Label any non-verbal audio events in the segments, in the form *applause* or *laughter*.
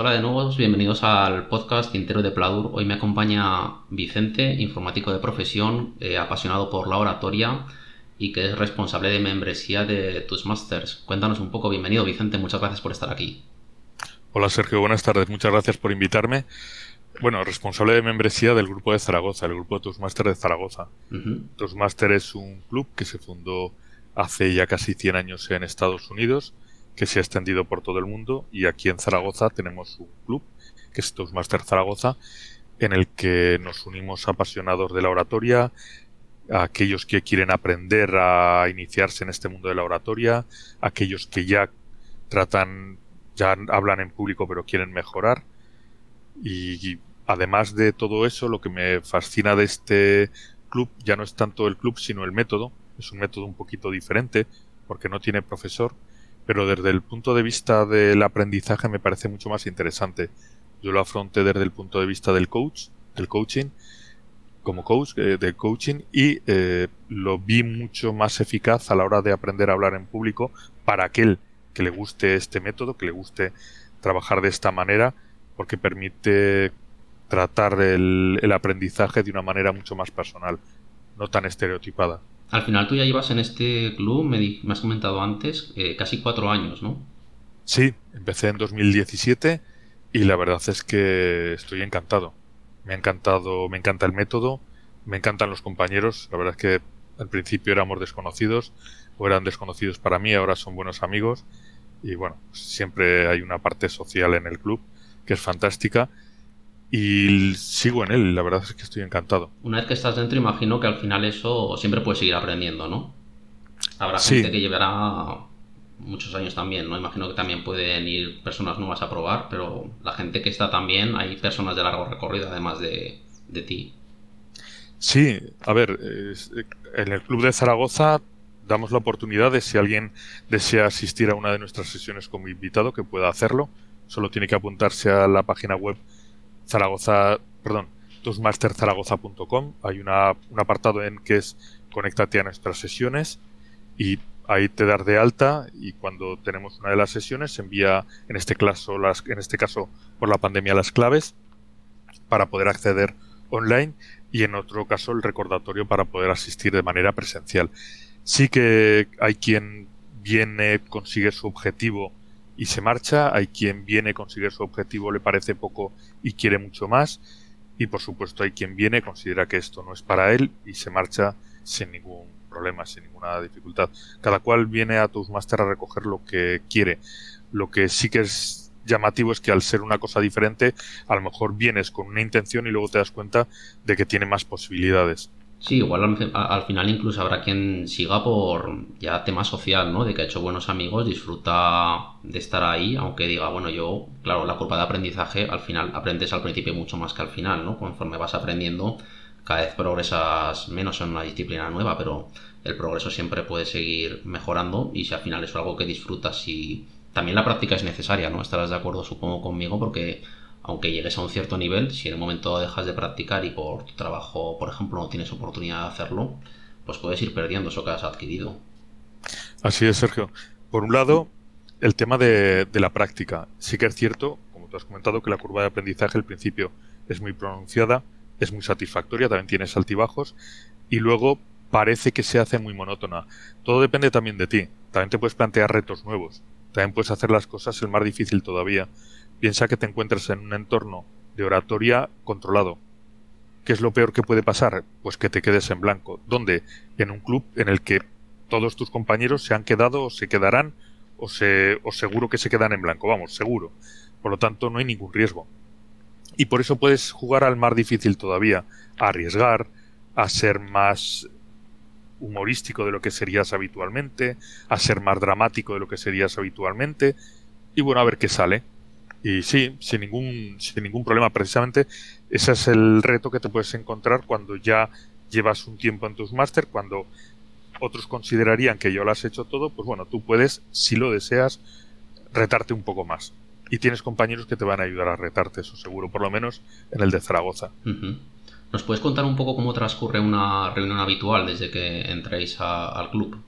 Hola de nuevo, bienvenidos al podcast Tintero de Pladur. Hoy me acompaña Vicente, informático de profesión, eh, apasionado por la oratoria y que es responsable de membresía de tus masters. Cuéntanos un poco, bienvenido Vicente, muchas gracias por estar aquí. Hola Sergio, buenas tardes, muchas gracias por invitarme. Bueno, responsable de membresía del grupo de Zaragoza, el grupo de Toastmaster de Zaragoza. Toastmaster es un club que se fundó hace ya casi 100 años en Estados Unidos que se ha extendido por todo el mundo y aquí en Zaragoza tenemos un club que es Toastmaster Zaragoza en el que nos unimos apasionados de la oratoria, a aquellos que quieren aprender a iniciarse en este mundo de la oratoria, aquellos que ya tratan, ya hablan en público pero quieren mejorar. Y, además de todo eso, lo que me fascina de este club ya no es tanto el club, sino el método. Es un método un poquito diferente porque no tiene profesor, pero desde el punto de vista del aprendizaje me parece mucho más interesante. Yo lo afronté desde el punto de vista del coach, del coaching, como coach eh, de coaching y eh, lo vi mucho más eficaz a la hora de aprender a hablar en público para aquel que le guste este método, que le guste trabajar de esta manera, porque permite tratar el aprendizaje de una manera mucho más personal, no tan estereotipada. Al final tú ya llevas en este club, me, has comentado antes, eh, casi cuatro años, ¿no? Sí, empecé en 2017 y la verdad es que estoy encantado. Me ha encantado, me encanta el método, me encantan los compañeros. La verdad es que al principio éramos desconocidos o eran desconocidos para mí, ahora son buenos amigos y bueno, siempre hay una parte social en el club que es fantástica y sigo en él, la verdad es que estoy encantado. Una vez que estás dentro, imagino que al final eso siempre puedes seguir aprendiendo, ¿no? Habrá gente que llevará muchos años también, ¿no? Imagino que también pueden ir personas nuevas a probar, pero la gente que está también, hay personas de largo recorrido además de, de ti. Sí, a ver, en el Club de Zaragoza damos la oportunidad de si alguien desea asistir a una de nuestras sesiones como invitado, que pueda hacerlo. Solo tiene que apuntarse a la página web Zaragoza, perdón, toastmasterzaragoza.com. Hay una, un apartado en que es conéctate a nuestras sesiones y ahí te das de alta y cuando tenemos una de las sesiones se envía en este caso las en este caso por la pandemia las claves para poder acceder online y en otro caso el recordatorio para poder asistir de manera presencial. Sí que hay quien viene, consigue su objetivo y se marcha, hay quien viene, consigue su objetivo, le parece poco y quiere mucho más, y por supuesto hay quien viene, considera que esto no es para él y se marcha sin ningún problema, sin ninguna dificultad. Cada cual viene a Toastmaster a recoger lo que quiere. Lo que sí que es llamativo es que al ser una cosa diferente, a lo mejor vienes con una intención y luego te das cuenta de que tiene más posibilidades. Sí, igual al, final incluso habrá quien siga por ya tema social, ¿no? De que ha hecho buenos amigos, disfruta de estar ahí, aunque diga, bueno, yo, claro, la curva de aprendizaje, al final aprendes al principio mucho más que al final, ¿no? Conforme vas aprendiendo, cada vez progresas menos en una disciplina nueva, pero el progreso siempre puede seguir mejorando y si al final es algo que disfrutas y también la práctica es necesaria, ¿no? Estarás de acuerdo, supongo, conmigo, porque aunque llegues a un cierto nivel, si en el momento dejas de practicar y por tu trabajo, por ejemplo, no tienes oportunidad de hacerlo, pues puedes ir perdiendo eso que has adquirido. Así es, Sergio. Por un lado, el tema de, la práctica. Sí que es cierto, como tú has comentado, que la curva de aprendizaje al principio es muy pronunciada, es muy satisfactoria, también tienes altibajos, y luego parece que se hace muy monótona. Todo depende también de ti. También te puedes plantear retos nuevos. También puedes hacer las cosas el más difícil todavía. Piensa que te encuentras en un entorno de oratoria controlado. ¿Qué es lo peor que puede pasar? Pues que te quedes en blanco. ¿Dónde? En un club en el que todos tus compañeros se han quedado o se quedarán o, se, o seguro que se quedan en blanco. Vamos, seguro. Por lo tanto, no hay ningún riesgo. Y por eso puedes jugar al más difícil todavía, a arriesgar, a ser más humorístico de lo que serías habitualmente, a ser más dramático de lo que serías habitualmente, y bueno, a ver qué sale. Y sí, sin ningún, sin ningún problema. Precisamente ese es el reto que te puedes encontrar cuando ya llevas un tiempo en tus máster, cuando otros considerarían que yo lo has hecho todo, pues bueno, tú puedes, si lo deseas, retarte un poco más. Y tienes compañeros que te van a ayudar a retarte, eso seguro, por lo menos en el de Zaragoza. ¿Nos puedes contar un poco cómo transcurre una reunión habitual desde que entréis al club?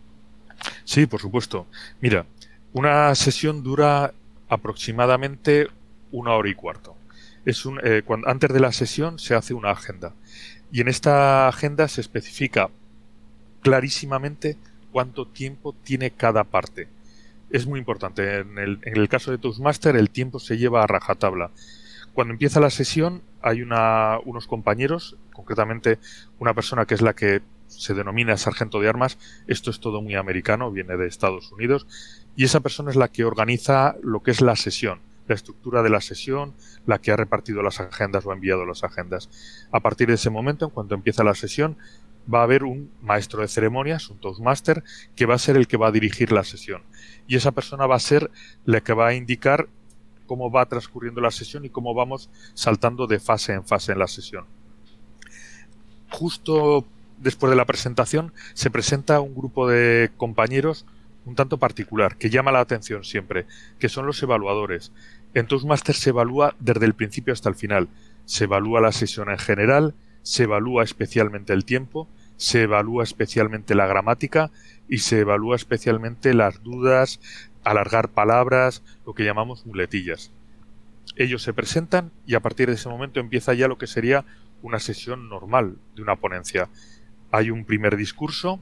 Sí, por supuesto. Mira, una sesión dura aproximadamente una hora y cuarto. Es un, eh, cuando, antes de la sesión se hace una agenda y en esta agenda se especifica clarísimamente cuánto tiempo tiene cada parte. Es muy importante. En el, caso de Toastmaster el tiempo se lleva a rajatabla. Cuando empieza la sesión hay una, unos compañeros, concretamente una persona que es la que se denomina sargento de armas. Esto es todo muy americano, viene de Estados Unidos. Y esa persona es la que organiza lo que es la sesión, la estructura de la sesión, la que ha repartido las agendas o ha enviado las agendas. A partir de ese momento, en cuanto empieza la sesión, va a haber un maestro de ceremonias, un Toastmaster, que va a ser el que va a dirigir la sesión. Y esa persona va a ser la que va a indicar cómo va transcurriendo la sesión y cómo vamos saltando de fase en fase en la sesión. Justo después de la presentación se presenta un grupo de compañeros un tanto particular que llama la atención siempre, que son los evaluadores. En Toastmasters se evalúa desde el principio hasta el final. Se evalúa la sesión en general, se evalúa especialmente el tiempo, se evalúa especialmente la gramática y se evalúa especialmente las dudas, alargar palabras, lo que llamamos muletillas. Ellos se presentan y a partir de ese momento empieza ya lo que sería una sesión normal de una ponencia. Hay un primer discurso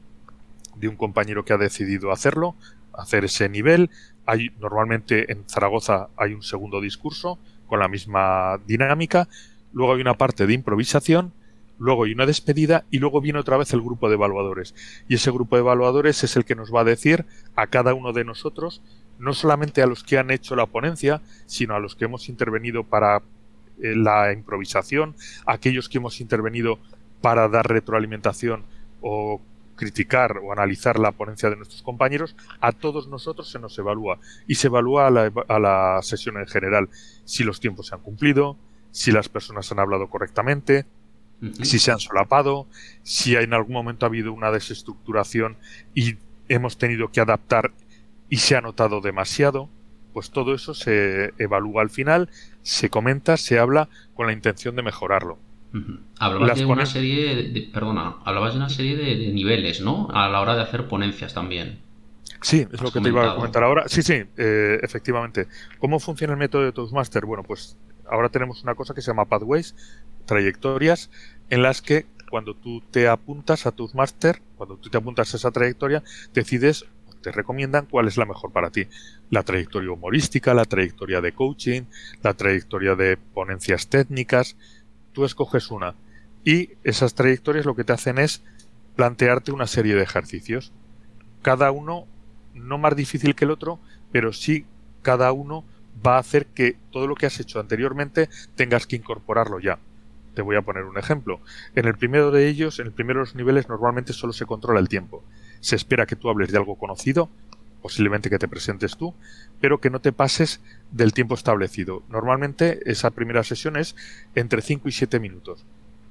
de un compañero que ha decidido hacerlo, hacer ese nivel. Hay normalmente en Zaragoza hay un segundo discurso con la misma dinámica. Luego hay una parte de improvisación luego hay una despedida y luego viene otra vez el grupo de evaluadores. Y ese grupo de evaluadores es el que nos va a decir a cada uno de nosotros, no solamente a los que han hecho la ponencia, sino a los que hemos intervenido para eh, la improvisación, aquellos que hemos intervenido para dar retroalimentación o criticar o analizar la ponencia de nuestros compañeros, a todos nosotros se nos evalúa y se evalúa a la, a la sesión en general si los tiempos se han cumplido, si las personas han hablado correctamente, si se han solapado, si en algún momento ha habido una desestructuración y hemos tenido que adaptar y se ha notado demasiado, pues todo eso se evalúa al final, se comenta, se habla con la intención de mejorarlo. Hablabas de una serie, de, perdona, hablabas de una serie de, niveles, ¿no? A la hora de hacer ponencias también. Sí, es lo que te iba a comentar ahora. Sí, sí, eh, efectivamente. ¿Cómo funciona el método de Toastmaster? Bueno, pues ahora tenemos una cosa que se llama Pathways, trayectorias en las que cuando tú te apuntas a tus máster, cuando tú te apuntas a esa trayectoria, decides, te recomiendan cuál es la mejor para ti. La trayectoria humorística, la trayectoria de coaching, la trayectoria de ponencias técnicas. Tú escoges una. Y esas trayectorias lo que te hacen es plantearte una serie de ejercicios. Cada uno no más difícil que el otro, pero sí cada uno va a hacer que todo lo que has hecho anteriormente tengas que incorporarlo ya. Te voy a poner un ejemplo. En el primero de ellos, en el primero de los niveles, normalmente solo se controla el tiempo. Se espera que tú hables de algo conocido, posiblemente que te presentes tú, pero que no te pases del tiempo establecido. Normalmente esa primera sesión es entre 5 y 7 minutos.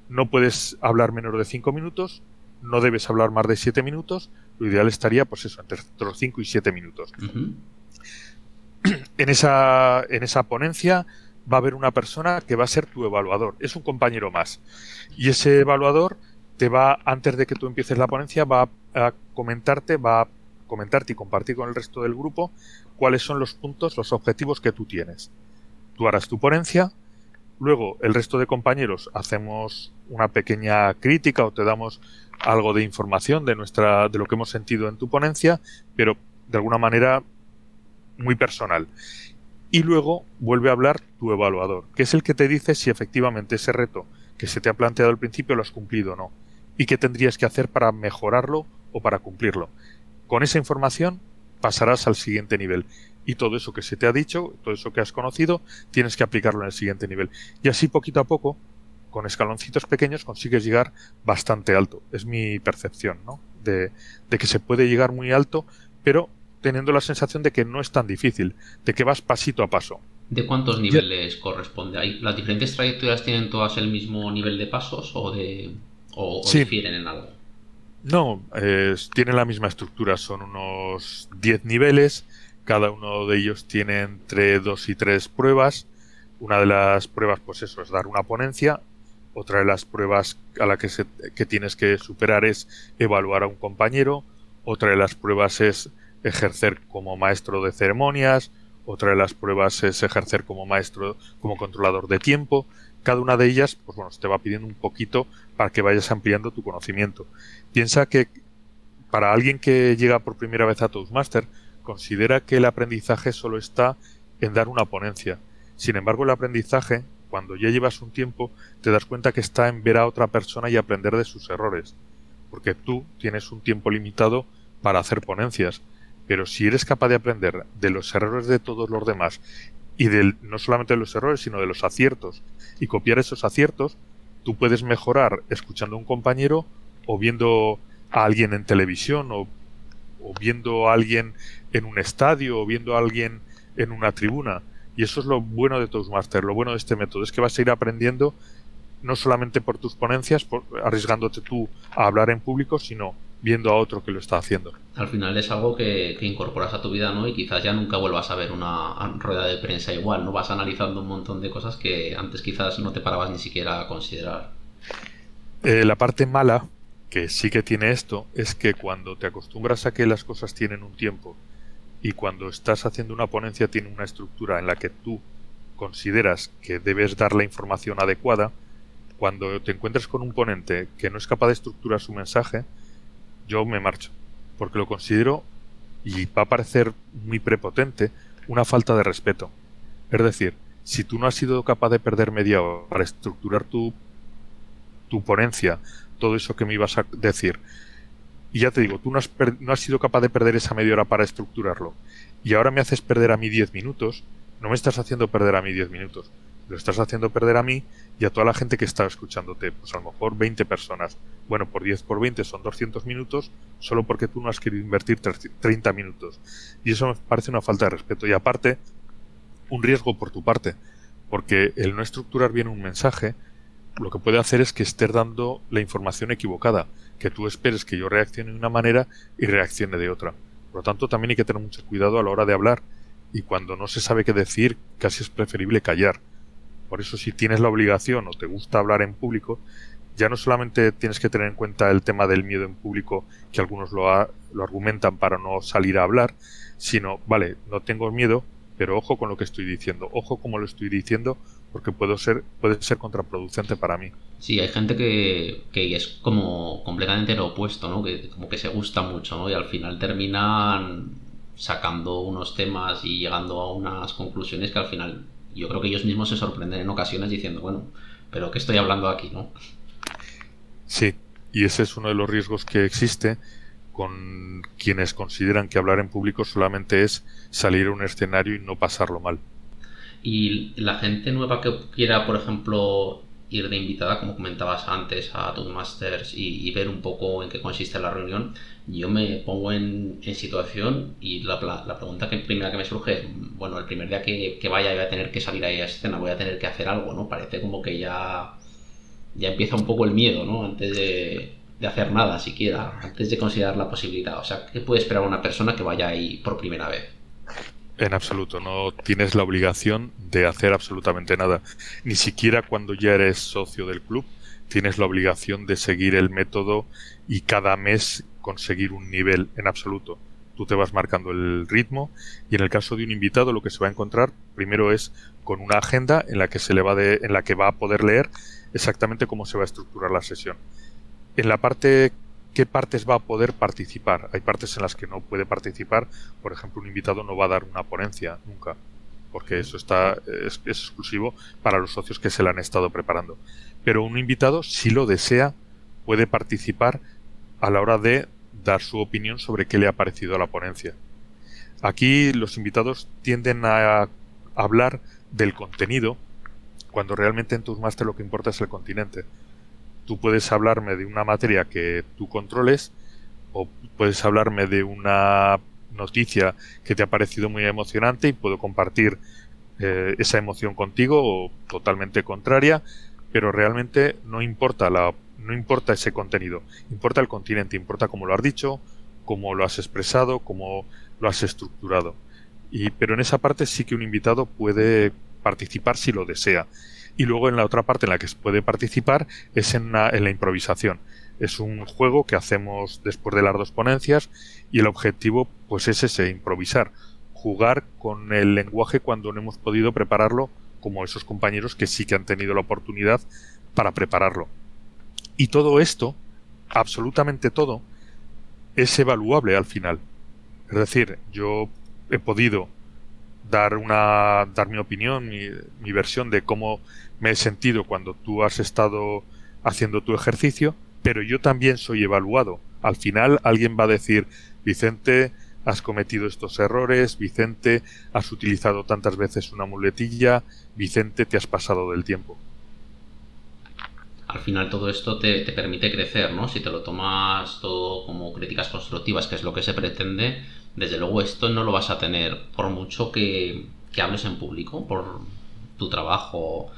No puedes hablar menos de 5 minutos, no debes hablar más de 7 minutos, lo ideal estaría, pues eso, entre los 5 y 7 minutos. *clears throat* en, esa, en esa ponencia va a haber una persona que va a ser tu evaluador, es un compañero más. Y ese evaluador te va, antes de que tú empieces la ponencia, va a comentarte, va a comentarte y compartir con el resto del grupo cuáles son los puntos, los objetivos que tú tienes. Tú harás tu ponencia, luego el resto de compañeros hacemos una pequeña crítica o te damos algo de información de nuestra de lo que hemos sentido en tu ponencia, pero de alguna manera muy personal y luego vuelve a hablar tu evaluador, que es el que te dice si efectivamente ese reto que se te ha planteado al principio lo has cumplido o no, y qué tendrías que hacer para mejorarlo o para cumplirlo. Con esa información pasarás al siguiente nivel y todo eso que se te ha dicho, todo eso que has conocido, tienes que aplicarlo en el siguiente nivel. Y así poquito a poco, con escaloncitos pequeños, consigues llegar bastante alto. Es mi percepción, ¿no? De, de que se puede llegar muy alto, pero teniendo la sensación de que no es tan difícil, de que vas pasito a paso. ¿De cuántos niveles corresponde? ¿Hay, ¿Las diferentes trayectorias tienen todas el mismo nivel de pasos o, de, o, difieren en algo? No, tienen la misma estructura, son unos 10 niveles, cada uno de ellos tiene entre 2 y 3 pruebas. Una de las pruebas, pues eso, es dar una ponencia. Otra de las pruebas a la que, se, que tienes que superar es evaluar a un compañero. Otra de las pruebas es ejercer como maestro de ceremonias otra de las pruebas es ejercer como maestro, como controlador de tiempo. Cada una de ellas, pues bueno, te va pidiendo un poquito para que vayas ampliando tu conocimiento. Piensa que para alguien que llega por primera vez a Toastmaster, considera que el aprendizaje solo está en dar una ponencia. Sin embargo, el aprendizaje, cuando ya llevas un tiempo, te das cuenta que está en ver a otra persona y aprender de sus errores. Porque tú tienes un tiempo limitado para hacer ponencias. Pero si eres capaz de aprender de los errores de todos los demás y de, no solamente de los errores, sino de los aciertos y copiar esos aciertos, tú puedes mejorar escuchando a un compañero o viendo a alguien en televisión o, viendo a alguien en un estadio o viendo a alguien en una tribuna. Y eso es lo bueno de Toastmaster, lo bueno de este método, es que vas a ir aprendiendo no solamente por tus ponencias, por, arriesgándote tú a hablar en público, sino viendo a otro que lo está haciendo. Al final es algo que, que, incorporas a tu vida, ¿no? Y quizás ya nunca vuelvas a ver una rueda de prensa igual, ¿no? Vas analizando un montón de cosas que antes quizás no te parabas ni siquiera a considerar. Eh, la parte mala que sí que tiene esto es que cuando te acostumbras a que las cosas tienen un tiempo y cuando estás haciendo una ponencia tiene una estructura en la que tú consideras que debes dar la información adecuada, cuando te encuentres con un ponente que no es capaz de estructurar su mensaje, yo me marcho, porque lo considero, y va a parecer muy prepotente, una falta de respeto. Es decir, si tú no has sido capaz de perder media hora para estructurar tu, tu ponencia, todo eso que me ibas a decir. Y ya te digo, tú no has, no has sido capaz de perder esa media hora para estructurarlo. Y ahora me haces perder a mí 10 minutos. No me estás haciendo perder a mí 10 minutos. Lo estás haciendo perder a mí y a toda la gente que está escuchándote. Pues a lo mejor 20 personas. Bueno, por 10 por 20 son 200 minutos solo porque tú no has querido invertir 30 minutos. Y eso me parece una falta de respeto. Y aparte, un riesgo por tu parte. Porque el no estructurar bien un mensaje lo que puede hacer es que estés dando la información equivocada, que tú esperes que yo reaccione de una manera y reaccione de otra. Por lo tanto, también hay que tener mucho cuidado a la hora de hablar y cuando no se sabe qué decir, casi es preferible callar. Por eso, si tienes la obligación o te gusta hablar en público, ya no solamente tienes que tener en cuenta el tema del miedo en público, que algunos lo, lo argumentan para no salir a hablar, sino, vale, no tengo miedo, pero ojo con lo que estoy diciendo, ojo como lo estoy diciendo, porque puedo ser, puede ser contraproducente para mí. Sí, hay gente que, que es como completamente lo opuesto, ¿no? Que como que se gusta mucho, ¿no? Y al final terminan sacando unos temas y llegando a unas conclusiones que al final yo creo que ellos mismos se sorprenden en ocasiones diciendo, bueno, pero ¿qué estoy hablando aquí, no? Sí, y ese es uno de los riesgos que existe con quienes consideran que hablar en público solamente es salir a un escenario y no pasarlo mal. Y la gente nueva que quiera, por ejemplo, ir de invitada, como comentabas antes, a Toastmasters y, ver un poco en qué consiste la reunión, yo me pongo en, situación y la, la, pregunta que primera que me surge es, bueno, el primer día que, que, vaya voy a tener que salir ahí a escena, voy a tener que hacer algo, ¿no? Parece como que ya, ya empieza un poco el miedo, ¿no? Antes de hacer nada siquiera, antes de considerar la posibilidad. O sea, ¿qué puede esperar una persona que vaya ahí por primera vez? En absoluto, no tienes la obligación de hacer absolutamente nada. Ni siquiera cuando ya eres socio del club tienes la obligación de seguir el método y cada mes conseguir un nivel en absoluto. Tú te vas marcando el ritmo y en el caso de un invitado lo que se va a encontrar primero es con una agenda en la que se le va de, en la que va a poder leer exactamente cómo se va a estructurar la sesión en la parte qué partes va a poder participar. Hay partes en las que no puede participar. Por ejemplo, un invitado no va a dar una ponencia nunca, porque eso está es, exclusivo para los socios que se la han estado preparando. Pero un invitado, si lo desea, puede participar a la hora de dar su opinión sobre qué le ha parecido a la ponencia. Aquí los invitados tienden a hablar del contenido, cuando realmente en Toastmaster lo que importa es el continente tú puedes hablarme de una materia que tú controles o puedes hablarme de una noticia que te ha parecido muy emocionante y puedo compartir eh, esa emoción contigo o totalmente contraria, pero realmente no importa la no importa ese contenido, importa el continente, importa cómo lo has dicho, cómo lo has expresado, cómo lo has estructurado. Y pero en esa parte sí que un invitado puede participar si lo desea y luego en la otra parte en la que se puede participar es en la, improvisación. Es un juego que hacemos después de las dos ponencias y el objetivo pues es ese, improvisar. jugar con el lenguaje cuando no hemos podido prepararlo, como esos compañeros que sí que han tenido la oportunidad para prepararlo. Y todo esto, absolutamente todo, es evaluable al final. Es decir, yo he podido dar una dar mi opinión, mi, mi, versión de cómo me he sentido cuando tú has estado haciendo tu ejercicio, pero yo también soy evaluado. Al final alguien va a decir, Vicente, has cometido estos errores, Vicente, has utilizado tantas veces una muletilla, Vicente, te has pasado del tiempo. Al final todo esto te, te permite crecer, ¿no? Si te lo tomas todo como críticas constructivas, que es lo que se pretende, desde luego esto no lo vas a tener por mucho que, que hables en público, por tu trabajo,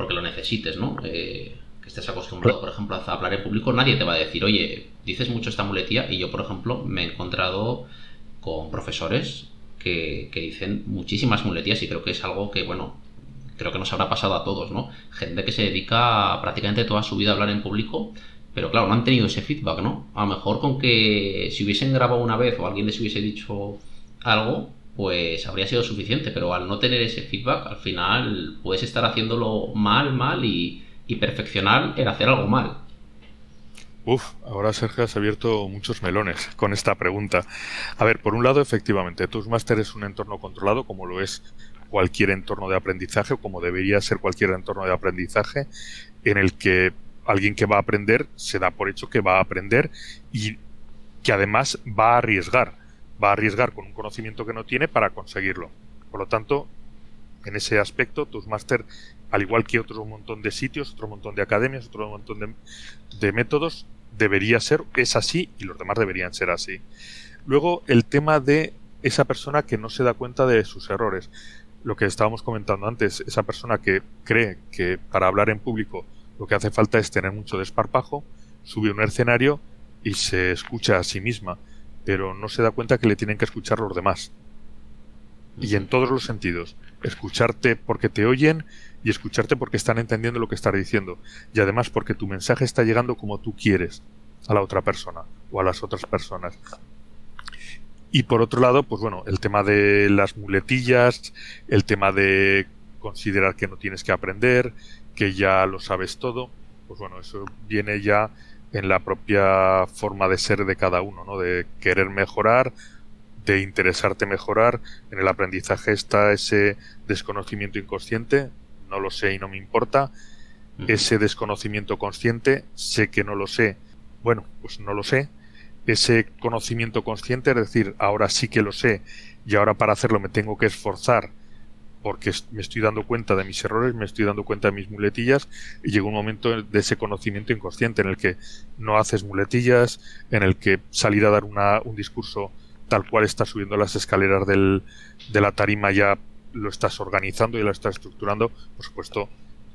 porque lo necesites, ¿no? Eh, que estés acostumbrado, por ejemplo, a hablar en público, nadie te va a decir, oye, dices mucho esta muletilla y yo, por ejemplo, me he encontrado con profesores que, que dicen muchísimas muletillas y creo que es algo que, bueno, creo que nos habrá pasado a todos, ¿no? Gente que se dedica prácticamente toda su vida a hablar en público pero claro, no han tenido ese feedback, ¿no? A lo mejor con que si hubiesen grabado una vez o alguien les hubiese dicho algo, pues habría sido suficiente, pero al no tener ese feedback, al final puedes estar haciéndolo mal, mal y, perfeccionar el hacer algo mal. Uf, ahora Sergio has abierto muchos melones *laughs* con esta pregunta. A ver, por un lado, efectivamente, Toastmaster es un entorno controlado, como lo es cualquier entorno de aprendizaje o como debería ser cualquier entorno de aprendizaje, en el que alguien que va a aprender se da por hecho que va a aprender y que además va a arriesgar, va a arriesgar con un conocimiento que no tiene para conseguirlo. Por lo tanto, en ese aspecto, Toastmaster, al igual que otro montón de sitios, otro montón de academias, otro montón de, métodos, debería ser, es así y los demás deberían ser así. Luego, el tema de esa persona que no se da cuenta de sus errores. Lo que estábamos comentando antes, esa persona que cree que para hablar en público lo que hace falta es tener mucho desparpajo, sube a un escenario y se escucha a sí misma, pero no se da cuenta que le tienen que escuchar los demás. Y en todos los sentidos. Escucharte porque te oyen y escucharte porque están entendiendo lo que estás diciendo. Y además porque tu mensaje está llegando como tú quieres a la otra persona o a las otras personas. Y por otro lado, pues bueno, el tema de las muletillas, el tema de considerar que no tienes que aprender, que ya lo sabes todo, pues bueno, eso viene ya en la propia forma de ser de cada uno, ¿no? De querer mejorar, de interesarte mejorar. En el aprendizaje está ese desconocimiento inconsciente, no lo sé y no me importa. Ese desconocimiento consciente, sé que no lo sé, bueno, pues no lo sé. Ese conocimiento consciente, es decir, ahora sí que lo sé y ahora para hacerlo me tengo que esforzar porque me estoy dando cuenta de mis errores, me estoy dando cuenta de mis muletillas y llega un momento de ese conocimiento inconsciente en el que no haces muletillas, en el que salir a dar una, un discurso tal cual estás subiendo las escaleras del, de la tarima ya lo estás organizando y lo estás estructurando, por supuesto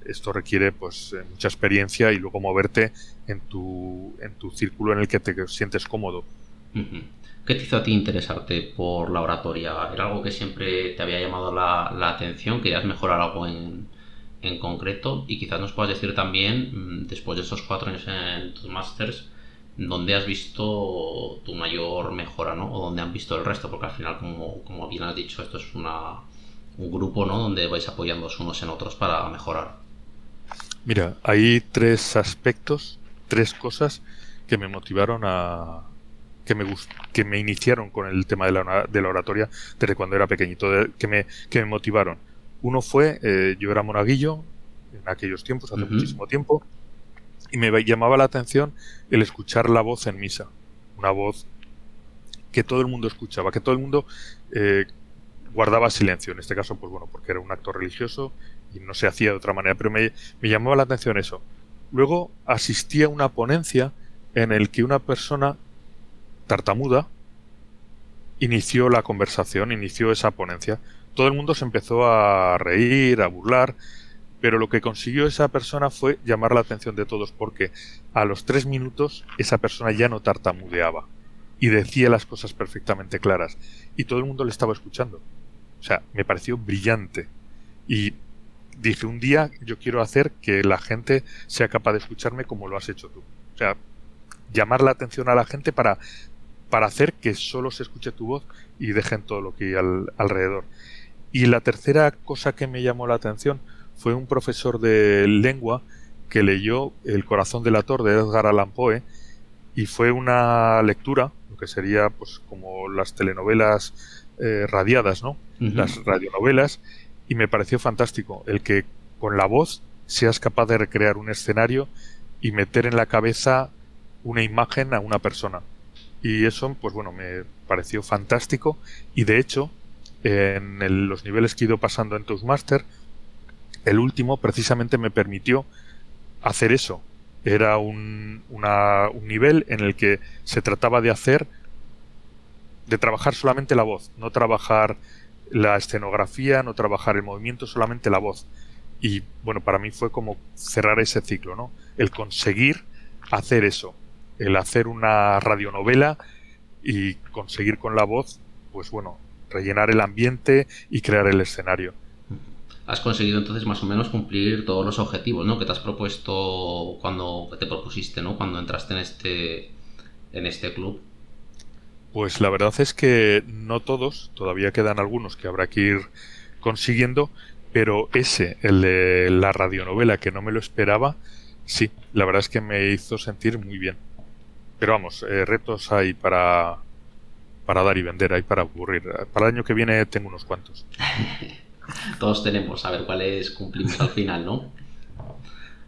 esto requiere pues eh, mucha experiencia y luego moverte en tu, en tu círculo en el que te sientes cómodo. ¿Qué te hizo a ti interesarte por la oratoria? ¿Era algo que siempre te había llamado la, atención? ¿Querías mejorar algo en, concreto? Y quizás nos puedas decir también, mm, después de esos cuatro años en tus masters, ¿dónde has visto tu mayor mejora, ¿no? O dónde han visto el resto, porque al final, como, como bien has dicho, esto es una, un grupo, ¿no? Donde vais apoyándoos unos en otros para mejorar. Mira, hay tres aspectos, tres cosas que me motivaron a, que me, que me iniciaron con el tema de la, de la oratoria desde cuando era pequeñito, que, me, que me motivaron. Uno fue, eh, yo era monaguillo en aquellos tiempos, hace muchísimo tiempo, y me llamaba la atención el escuchar la voz en misa. Una voz que todo el mundo escuchaba, que todo el mundo eh, guardaba silencio. En este caso, pues bueno, porque era un acto religioso y no se hacía de otra manera, pero me, me llamaba la atención eso. Luego asistí a una ponencia en el que una persona tartamuda, inició la conversación, inició esa ponencia. Todo el mundo se empezó a reír, a burlar, pero lo que consiguió esa persona fue llamar la atención de todos porque a los tres minutos esa persona ya no tartamudeaba y decía las cosas perfectamente claras y todo el mundo le estaba escuchando. O sea, me pareció brillante y dije un día yo quiero hacer que la gente sea capaz de escucharme como lo has hecho tú. O sea, llamar la atención a la gente para para hacer que solo se escuche tu voz y dejen todo lo que hay alrededor. Y la tercera cosa que me llamó la atención fue un profesor de lengua que leyó El corazón del ator de Edgar Allan Poe y fue una lectura, lo que sería pues como las telenovelas eh, radiadas, ¿no? Las radionovelas y me pareció fantástico el que con la voz seas capaz de recrear un escenario y meter en la cabeza una imagen a una persona. Y eso, pues bueno, me pareció fantástico y de hecho, en los niveles que he ido pasando en Toastmaster, el último precisamente me permitió hacer eso. Era un, un nivel en el que se trataba de hacer, de trabajar solamente la voz, no trabajar la escenografía, no trabajar el movimiento, solamente la voz. Y bueno, para mí fue como cerrar ese ciclo, ¿no? El conseguir hacer eso, el hacer una radionovela y conseguir con la voz, pues bueno, rellenar el ambiente y crear el escenario. Has conseguido entonces más o menos cumplir todos los objetivos, ¿no? Que te has propuesto cuando te propusiste, ¿no? Cuando entraste en este en este club. Pues la verdad es que no todos, todavía quedan algunos que habrá que ir consiguiendo, pero ese, el de la radionovela, que no me lo esperaba, sí, la verdad es que me hizo sentir muy bien. Pero vamos, eh, retos hay para, para dar y vender, hay para aburrir. Para el año que viene tengo unos cuantos. *laughs* Todos tenemos, a ver cuáles cumplimos al final, ¿no?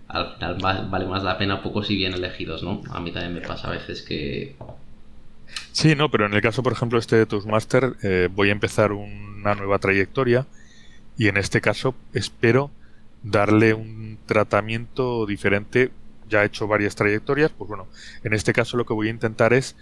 Al final vale más la pena pocos y bien elegidos, ¿no? A mí también me pasa a veces que Sí, no, pero en el caso, por ejemplo, este de Toastmaster, eh, voy a empezar una nueva trayectoria y en este caso espero darle un tratamiento diferente. Ya he hecho varias trayectorias, pues bueno, en este caso lo que voy a intentar es,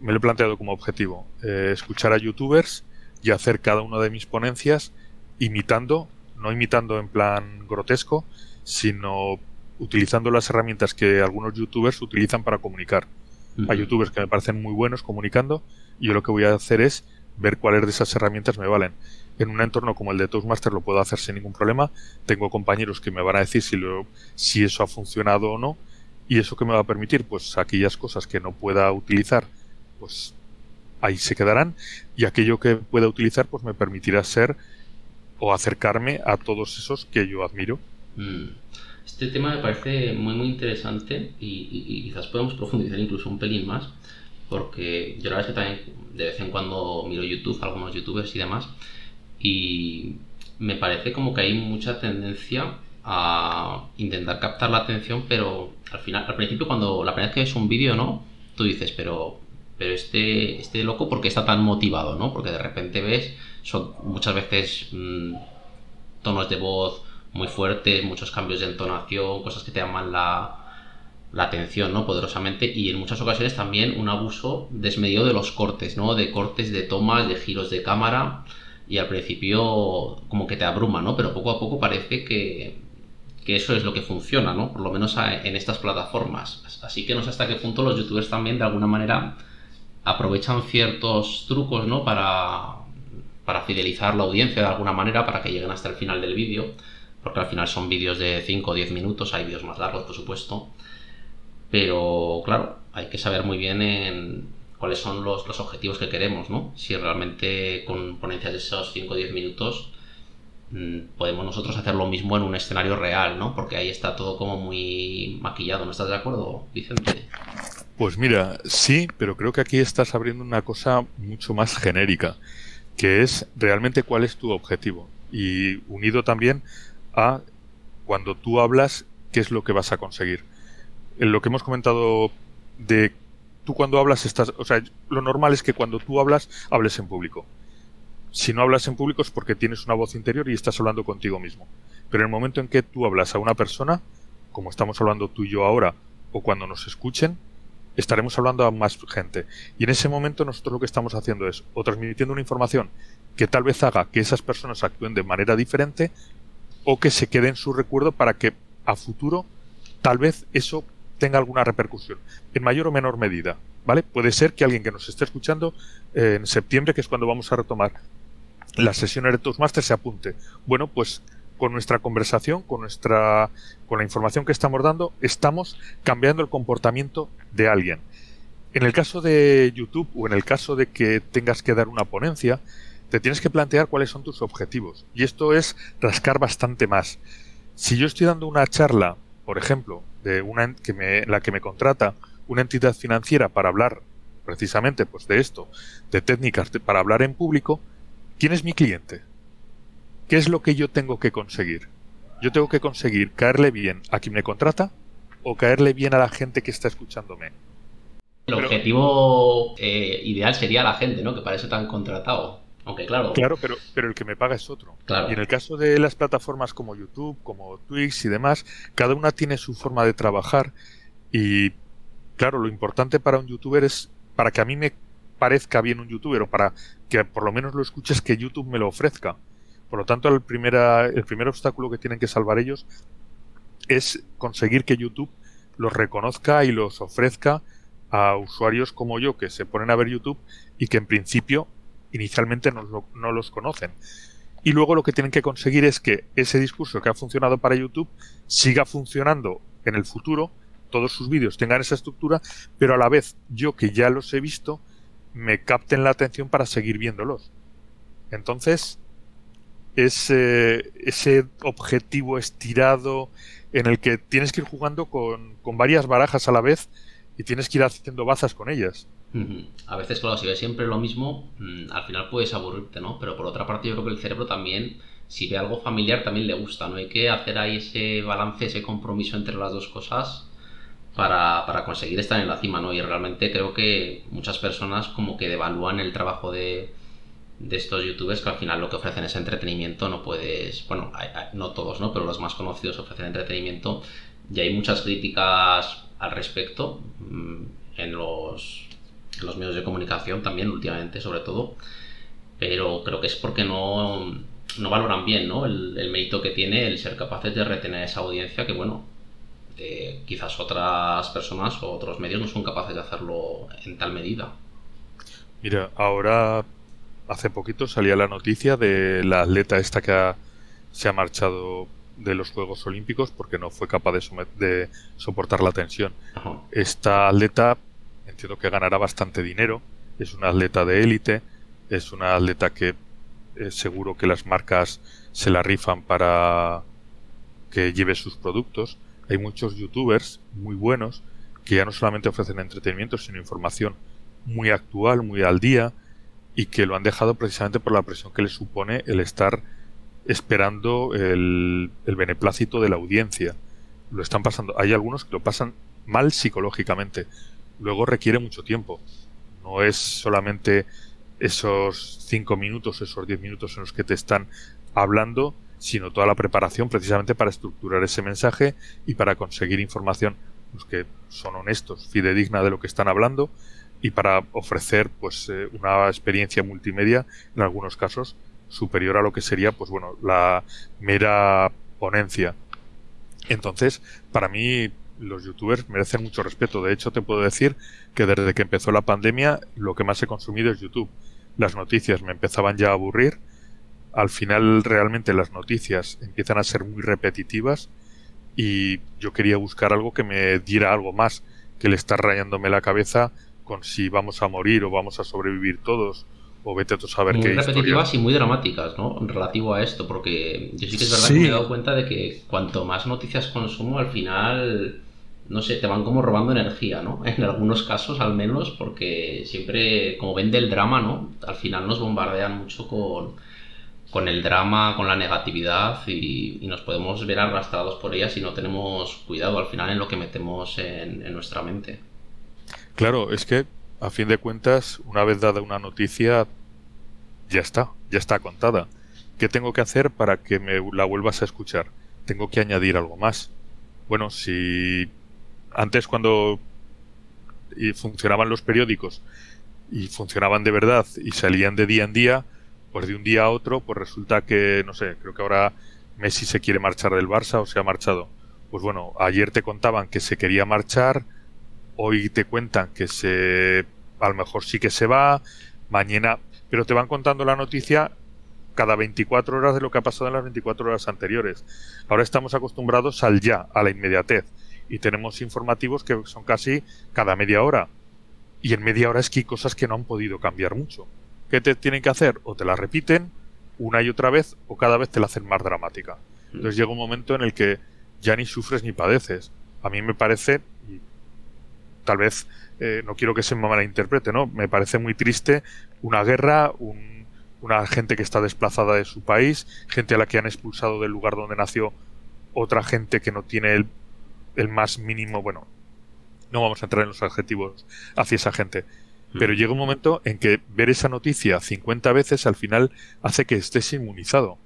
me lo he planteado como objetivo, eh, escuchar a youtubers y hacer cada una de mis ponencias imitando, no imitando en plan grotesco, sino utilizando las herramientas que algunos youtubers utilizan para comunicar. Hay youtubers que me parecen muy buenos comunicando y yo lo que voy a hacer es ver cuáles de esas herramientas me valen. En un entorno como el de Toastmaster lo puedo hacer sin ningún problema. Tengo compañeros que me van a decir si, lo, si eso ha funcionado o no. ¿Y eso que me va a permitir? Pues aquellas cosas que no pueda utilizar, pues ahí se quedarán. Y aquello que pueda utilizar, pues me permitirá ser o acercarme a todos esos que yo admiro. Mm. Este tema me parece muy muy interesante y, quizás podemos profundizar incluso un pelín más, porque yo la verdad es que también de vez en cuando miro YouTube, algunos youtubers y demás, y me parece como que hay mucha tendencia a intentar captar la atención, pero al final, al principio cuando la primera vez que ves un vídeo, ¿no? Tú dices, pero, pero este, este loco, ¿por qué está tan motivado, ¿no? Porque de repente ves, son muchas veces mm, tonos de voz muy fuertes, muchos cambios de entonación, cosas que te llaman la, la atención, ¿no? Poderosamente. Y en muchas ocasiones también un abuso desmedido de los cortes, ¿no? De cortes de tomas, de giros de cámara. Y al principio como que te abruma, ¿no? Pero poco a poco parece que, que eso es lo que funciona, ¿no? Por lo menos en estas plataformas. Así que no sé hasta qué punto los youtubers también de alguna manera aprovechan ciertos trucos, ¿no? Para, para fidelizar la audiencia de alguna manera, para que lleguen hasta el final del vídeo porque al final son vídeos de 5 o 10 minutos, hay vídeos más largos, por supuesto, pero claro, hay que saber muy bien en cuáles son los, los objetivos que queremos, ¿no? Si realmente con ponencias de esos 5 o 10 minutos mm, podemos nosotros hacer lo mismo en un escenario real, ¿no? Porque ahí está todo como muy maquillado, ¿no estás de acuerdo, Vicente? Pues mira, sí, pero creo que aquí estás abriendo una cosa mucho más genérica, que es realmente cuál es tu objetivo. Y unido también a cuando tú hablas, qué es lo que vas a conseguir. Lo que hemos comentado de tú cuando hablas estás, o sea, lo normal es que cuando tú hablas hables en público. Si no hablas en público es porque tienes una voz interior y estás hablando contigo mismo. Pero en el momento en que tú hablas a una persona, como estamos hablando tú y yo ahora, o cuando nos escuchen, estaremos hablando a más gente. Y en ese momento nosotros lo que estamos haciendo es o transmitiendo una información que tal vez haga que esas personas actúen de manera diferente o que se quede en su recuerdo para que a futuro tal vez eso tenga alguna repercusión, en mayor o menor medida. ¿Vale? Puede ser que alguien que nos esté escuchando eh, en septiembre, que es cuando vamos a retomar la sesión de Toastmaster, se apunte. Bueno, pues con nuestra conversación, con nuestra, con la información que estamos dando, estamos cambiando el comportamiento de alguien. En el caso de YouTube o en el caso de que tengas que dar una ponencia, te tienes que plantear cuáles son tus objetivos. Y esto es rascar bastante más. Si yo estoy dando una charla, por ejemplo, de una que me, la que me contrata una entidad financiera para hablar precisamente pues de esto, de técnicas para hablar en público, ¿quién es mi cliente? ¿Qué es lo que yo tengo que conseguir? Yo tengo que conseguir caerle bien a quien me contrata o caerle bien a la gente que está escuchándome. El objetivo eh, ideal sería la gente, ¿no? Que para eso te han contratado. Aunque claro. Claro, pero, pero el que me paga es otro. Y en el caso de las plataformas como YouTube, como Twix y demás, cada una tiene su forma de trabajar. Y claro, lo importante para un youtuber es para que a mí me parezca bien un youtuber o para que por lo menos lo escuches que YouTube me lo ofrezca. Por lo tanto, el, primera, el primer obstáculo que tienen que salvar ellos es conseguir que YouTube los reconozca y los ofrezca a usuarios como yo que se ponen a ver YouTube y que en principio inicialmente no, no, los conocen. Y luego lo que tienen que conseguir es que ese discurso que ha funcionado para YouTube siga funcionando en el futuro todos sus vídeos tengan esa estructura, pero a la vez yo que ya los he visto, me capten la atención para seguir viéndolos. Entonces, ese, ese objetivo estirado en el que tienes que ir jugando con, con varias barajas a la vez y tienes que ir haciendo bazas con ellas. A veces, claro, si ves siempre lo mismo, mm, al final puedes aburrirte, ¿no? Pero por otra parte, yo creo que el cerebro también, si ve algo familiar, también le gusta, ¿no? Hay que hacer ahí ese balance, ese compromiso entre las dos cosas para, para, conseguir estar en la cima, ¿no? Y realmente creo que muchas personas como que devalúan el trabajo de, de estos youtubers que al final lo que ofrecen es entretenimiento, no puedes, bueno, no todos, ¿no? Pero los más conocidos ofrecen entretenimiento y hay muchas críticas al respecto mm, en los, en los medios de comunicación también últimamente, sobre todo, pero creo que es porque no, no valoran bien, ¿no? El, el mérito que tiene el ser capaces de retener esa audiencia que, bueno, quizás otras personas o otros medios no son capaces de hacerlo en tal medida. Mira, ahora hace poquito salía la noticia de la atleta esta que se ha marchado de los Juegos Olímpicos porque no fue capaz de, de soportar la tensión. Esta atleta entiendo que ganará bastante dinero, es una atleta de élite, es una atleta que es seguro que las marcas se la rifan para que lleve sus productos hay muchos youtubers muy buenos que ya no solamente ofrecen entretenimiento, sino información muy actual, muy al día, y que lo han dejado precisamente por la presión que les supone el estar esperando el, beneplácito de la audiencia. Lo están pasando. Hay algunos que lo pasan mal psicológicamente. Luego requiere mucho tiempo. No es solamente esos cinco minutos, esos diez minutos en los que te están hablando, sino toda la preparación precisamente para estructurar ese mensaje y para conseguir información que son honestos, fidedigna de lo que están hablando y para ofrecer pues eh, una experiencia multimedia en algunos casos superior a lo que sería pues bueno la mera ponencia. Entonces, para mí los youtubers merecen mucho respeto. De hecho, te puedo decir que desde que empezó la pandemia lo que más he consumido es YouTube. Las noticias me empezaban ya a aburrir al final realmente las noticias empiezan a ser muy repetitivas y yo quería buscar algo que me diera algo más que le estar rayándome la cabeza con si vamos a morir o vamos a sobrevivir todos o vete a saber muy qué repetitivas y muy dramáticas, ¿no? Relativo a esto, porque yo sí que es verdad que me he dado cuenta de que cuanto más noticias consumo, al final, no sé, te van como robando energía, ¿no? En algunos casos, al menos, porque siempre, como vende el drama, ¿no? Al final nos bombardean mucho con, con el drama, con la negatividad y, nos podemos ver arrastrados por ella si no tenemos cuidado al final en lo que metemos en, nuestra mente. Claro, es que a fin de cuentas, una vez dada una noticia, ya está, ya está contada. ¿Qué tengo que hacer para que me la vuelvas a escuchar? Tengo que añadir algo más. Bueno, si antes cuando funcionaban los periódicos y funcionaban de verdad y salían de día en día, pues de un día a otro, pues resulta que, no sé, creo que ahora Messi se quiere marchar del Barça o se ha marchado. Pues bueno, ayer te contaban que se quería marchar, hoy te cuentan que se, a lo mejor sí que se va, mañana, pero te van contando la noticia cada 24 horas de lo que ha pasado en las 24 horas anteriores. Ahora estamos acostumbrados al ya, a la inmediatez, y tenemos informativos que son casi cada media hora. y en media hora es que hay cosas que no han podido cambiar mucho. ¿Qué te tienen que hacer? O te la repiten una y otra vez o cada vez te la hacen más dramática. Mm. Entonces llega un momento en el que ya ni sufres ni padeces. A mí me parece, y tal vez eh, no quiero que se me malinterprete, ¿no? Me parece muy triste una guerra, una gente que está desplazada de su país, gente a la que han expulsado del lugar donde nació, otra gente que no tiene el, el más mínimo, bueno, no vamos a entrar en los adjetivos hacia esa gente, pero llega un momento en que ver esa noticia 50 veces al final hace que estés inmunizado.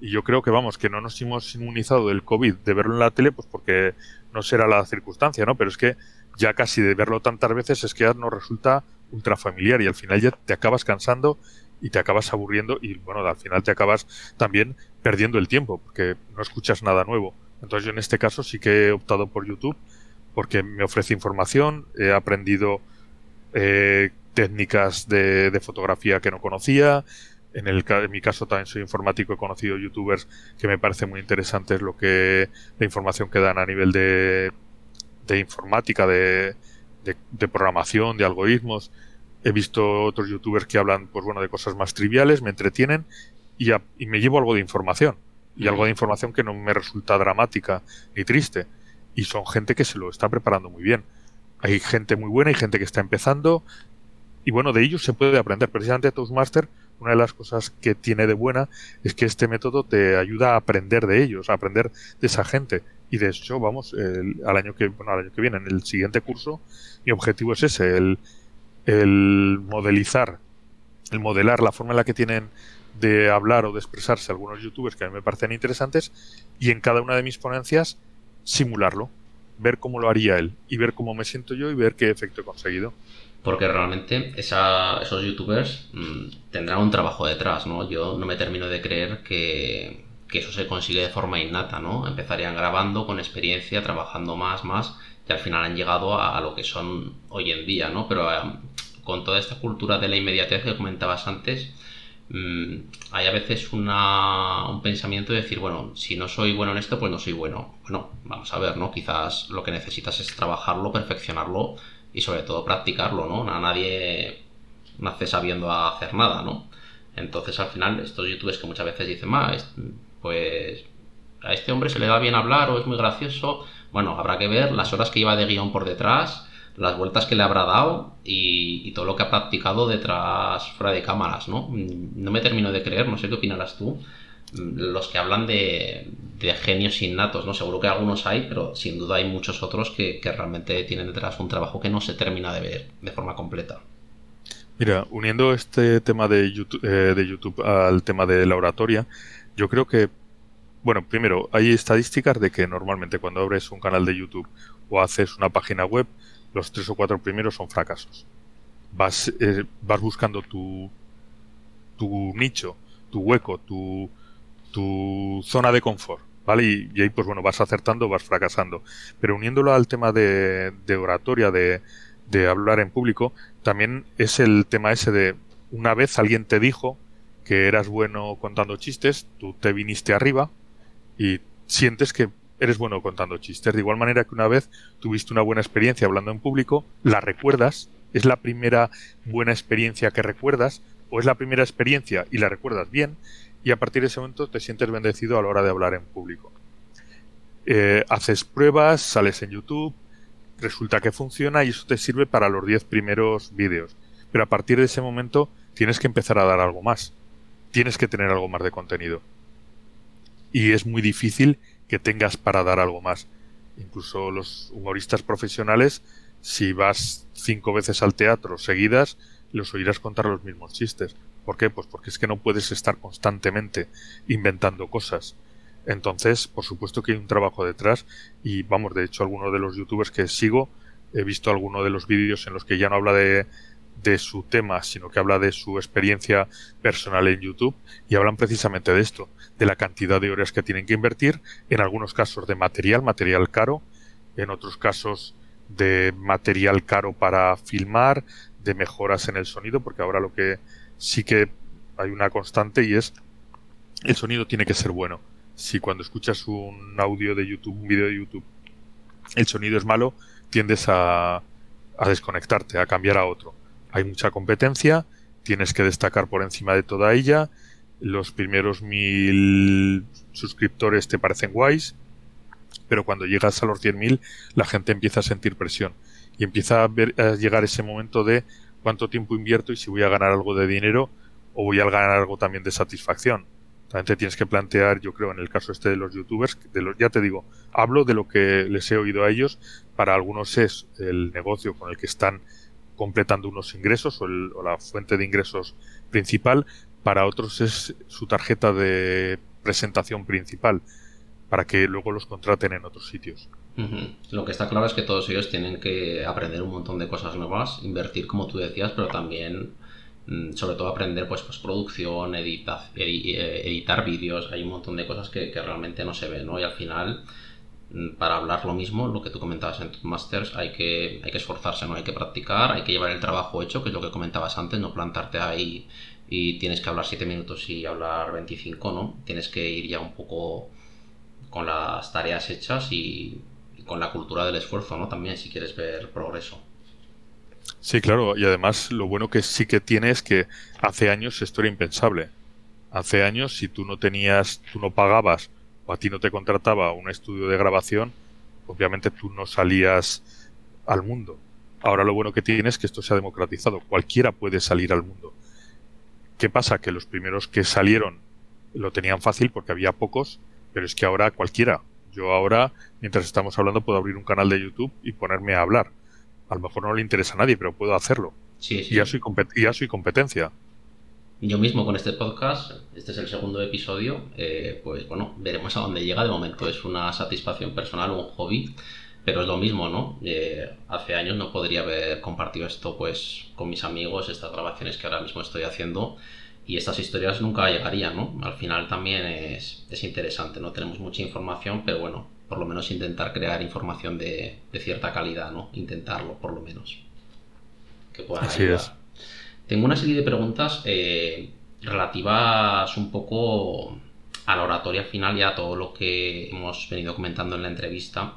Y yo creo que vamos, que no nos hemos inmunizado del COVID de verlo en la tele, pues porque no será la circunstancia, ¿no? Pero es que ya casi de verlo tantas veces es que ya nos resulta ultra familiar y al final ya te acabas cansando y te acabas aburriendo y bueno, al final te acabas también perdiendo el tiempo porque no escuchas nada nuevo. Entonces yo en este caso sí que he optado por YouTube porque me ofrece información, he aprendido eh, técnicas de, fotografía que no conocía. En, el, en mi caso también soy informático, he conocido youtubers que me parece muy interesante lo que la información que dan a nivel de, de informática, de, de, programación, de algoritmos. He visto otros youtubers que hablan pues bueno de cosas más triviales, me entretienen y, y me llevo algo de información. Y algo de información que no me resulta dramática ni triste. Y son gente que se lo está preparando muy bien hay gente muy buena y gente que está empezando. Y bueno, de ellos se puede aprender. Precisamente Toastmaster, una de las cosas que tiene de buena es que este método te ayuda a aprender de ellos, a aprender de esa gente. Y de hecho, vamos, al año que, bueno, al año que viene, en el siguiente curso, mi objetivo es ese, el, el modelizar, el modelar la forma en la que tienen de hablar o de expresarse algunos youtubers que a mí me parecen interesantes y en cada una de mis ponencias simularlo ver cómo lo haría él y ver cómo me siento yo y ver qué efecto he conseguido. Porque realmente esos youtubers mm, tendrán un trabajo detrás, ¿no? Yo no me termino de creer que, eso se consigue de forma innata, ¿no? Empezarían grabando con experiencia, trabajando más, más, y al final han llegado a, lo que son hoy en día, ¿no? Pero eh, con toda esta cultura de la inmediatez que comentabas antes, hay a veces una, un pensamiento de decir, bueno, si no soy bueno en esto, pues no soy bueno. Bueno, vamos a ver, ¿no? Quizás lo que necesitas es trabajarlo, perfeccionarlo y sobre todo practicarlo, ¿no? Nadie nace sabiendo hacer nada, ¿no? Entonces al final estos youtubers que muchas veces dicen, pues a este hombre se le da bien hablar o es muy gracioso, bueno, habrá que ver las horas que lleva de guion por detrás las vueltas que le habrá dado y, todo lo que ha practicado detrás, fuera de cámaras, ¿no? Mm, no me termino de creer, no sé qué opinarás tú. Mm, los que hablan de, genios innatos, ¿no? Seguro que algunos hay, pero sin duda hay muchos otros que, realmente tienen detrás un trabajo que no se termina de ver de forma completa. Mira, uniendo este tema de YouTube, eh, de YouTube al tema de la oratoria, yo creo que, bueno, primero, hay estadísticas de que normalmente cuando abres un canal de YouTube o haces una página web, los tres o cuatro primeros son fracasos. Vas, eh, vas buscando tu, tu nicho, tu hueco, tu, tu zona de confort, ¿vale? Y, ahí, pues bueno, vas acertando, vas fracasando. Pero uniéndolo al tema de, de oratoria, de, de hablar en público, también es el tema ese de una vez alguien te dijo que eras bueno contando chistes, tú te viniste arriba y sientes que eres bueno contando chistes. De igual manera que una vez tuviste una buena experiencia hablando en público, la recuerdas, es la primera buena experiencia que recuerdas, o es la primera experiencia y la recuerdas bien, y a partir de ese momento te sientes bendecido a la hora de hablar en público. Eh, haces pruebas, sales en YouTube, resulta que funciona y eso te sirve para los 10 primeros vídeos. Pero a partir de ese momento tienes que empezar a dar algo más. Tienes que tener algo más de contenido. Y es muy difícil que tengas para dar algo más. Incluso los humoristas profesionales, si vas cinco veces al teatro seguidas, los oirás contar los mismos chistes. ¿Por qué? Pues porque es que no puedes estar constantemente inventando cosas. Entonces, por supuesto que hay un trabajo detrás y vamos, de hecho, algunos de los youtubers que sigo, he visto algunos de los vídeos en los que ya no habla de, de su tema, sino que habla de su experiencia personal en YouTube y hablan precisamente de esto, de la cantidad de horas que tienen que invertir, en algunos casos de material, material caro, en otros casos de material caro para filmar, de mejoras en el sonido, porque ahora lo que sí que hay una constante y es el sonido tiene que ser bueno. Si cuando escuchas un audio de YouTube, un vídeo de YouTube, el sonido es malo, tiendes a, a desconectarte, a cambiar a otro. Hay mucha competencia, tienes que destacar por encima de toda ella, los primeros mil suscriptores te parecen guays, pero cuando llegas a los 100.000 la gente empieza a sentir presión y empieza a, ver, a llegar ese momento de cuánto tiempo invierto y si voy a ganar algo de dinero o voy a ganar algo también de satisfacción. También te tienes que plantear, yo creo, en el caso este de los youtubers, de los, ya te digo, hablo de lo que les he oído a ellos, para algunos es el negocio con el que están completando unos ingresos o, o la fuente de ingresos principal, para otros es su tarjeta de presentación principal, para que luego los contraten en otros sitios. Lo que está claro es que todos ellos tienen que aprender un montón de cosas nuevas, invertir como tú decías, pero también mm, sobre todo aprender pues postproducción, editar, eh, editar vídeos, hay un montón de cosas que, realmente no se ven, ¿no? Y al final, para hablar lo mismo, lo que tú comentabas en tus masters, hay que, hay que esforzarse, ¿no? Hay que practicar, hay que llevar el trabajo hecho, que es lo que comentabas antes, no plantarte ahí y tienes que hablar 7 minutos y hablar 25, ¿no? Tienes que ir ya un poco con las tareas hechas y, con la cultura del esfuerzo, ¿no? También si quieres ver progreso. Sí, claro, y además lo bueno que sí que tiene es que hace años esto era impensable. Hace años, si tú no tenías, tú no pagabas o a ti no te contrataba un estudio de grabación, obviamente tú no salías al mundo. Ahora lo bueno que tiene es que esto se ha democratizado. Cualquiera puede salir al mundo. ¿Qué pasa? Que los primeros que salieron lo tenían fácil porque había pocos, pero es que ahora cualquiera. Yo ahora, mientras estamos hablando, puedo abrir un canal de YouTube y ponerme a hablar. A lo mejor no le interesa a nadie, pero puedo hacerlo. Sí, Y, ya soy ya soy competencia. Yo mismo con este podcast, este es el segundo episodio, eh, pues bueno, veremos a dónde llega. De momento es una satisfacción personal, un hobby, pero es lo mismo, ¿no? Eh, hace años no podría haber compartido esto pues con mis amigos, estas grabaciones que ahora mismo estoy haciendo y estas historias nunca llegarían, ¿no? Al final también es, interesante, no tenemos mucha información, pero bueno, por lo menos intentar crear información de, cierta calidad, ¿no? Intentarlo, por lo menos. Que puedan Así Es. Tengo una serie de preguntas eh, relativas un poco a la oratoria final y a todo lo que hemos venido comentando en la entrevista.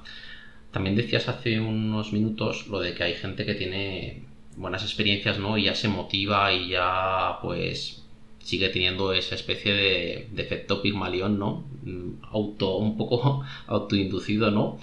También decías hace unos minutos lo de que hay gente que tiene buenas experiencias, ¿no? Y ya se motiva y ya pues sigue teniendo esa especie de, efecto Pigmalión, ¿no? Mm, auto, un poco *laughs* autoinducido, ¿no?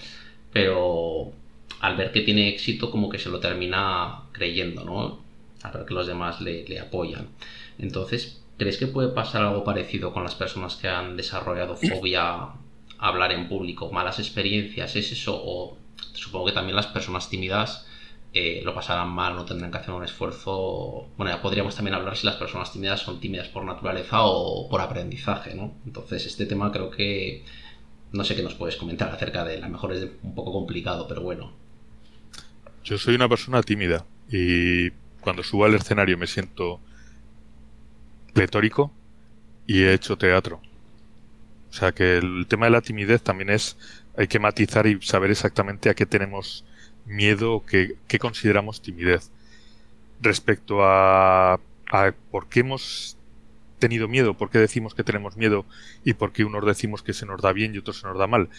Pero al ver que tiene éxito como que se lo termina creyendo, ¿no? Al ver que los demás le, le apoyan. Entonces, ¿crees que puede pasar algo parecido con las personas que han desarrollado fobia a hablar en público? ¿Malas experiencias? ¿Es eso? ¿O supongo que también las personas tímidas eh, lo pasarán mal, no tendrán que hacer un esfuerzo. Bueno, ya podríamos también hablar si las personas tímidas son tímidas por naturaleza o por aprendizaje, ¿no? Entonces, este tema creo que. No sé qué nos puedes comentar acerca de él. A lo mejor es un poco complicado, pero bueno. Yo soy una persona tímida y cuando subo al escenario me siento pletórico y he hecho teatro. O sea que el tema de la timidez también es hay que matizar y saber exactamente a qué tenemos miedo, qué, consideramos timidez. Respecto a, a por qué hemos tenido miedo, por qué decimos que tenemos miedo y por qué unos decimos que se nos da bien y otros se nos da mal.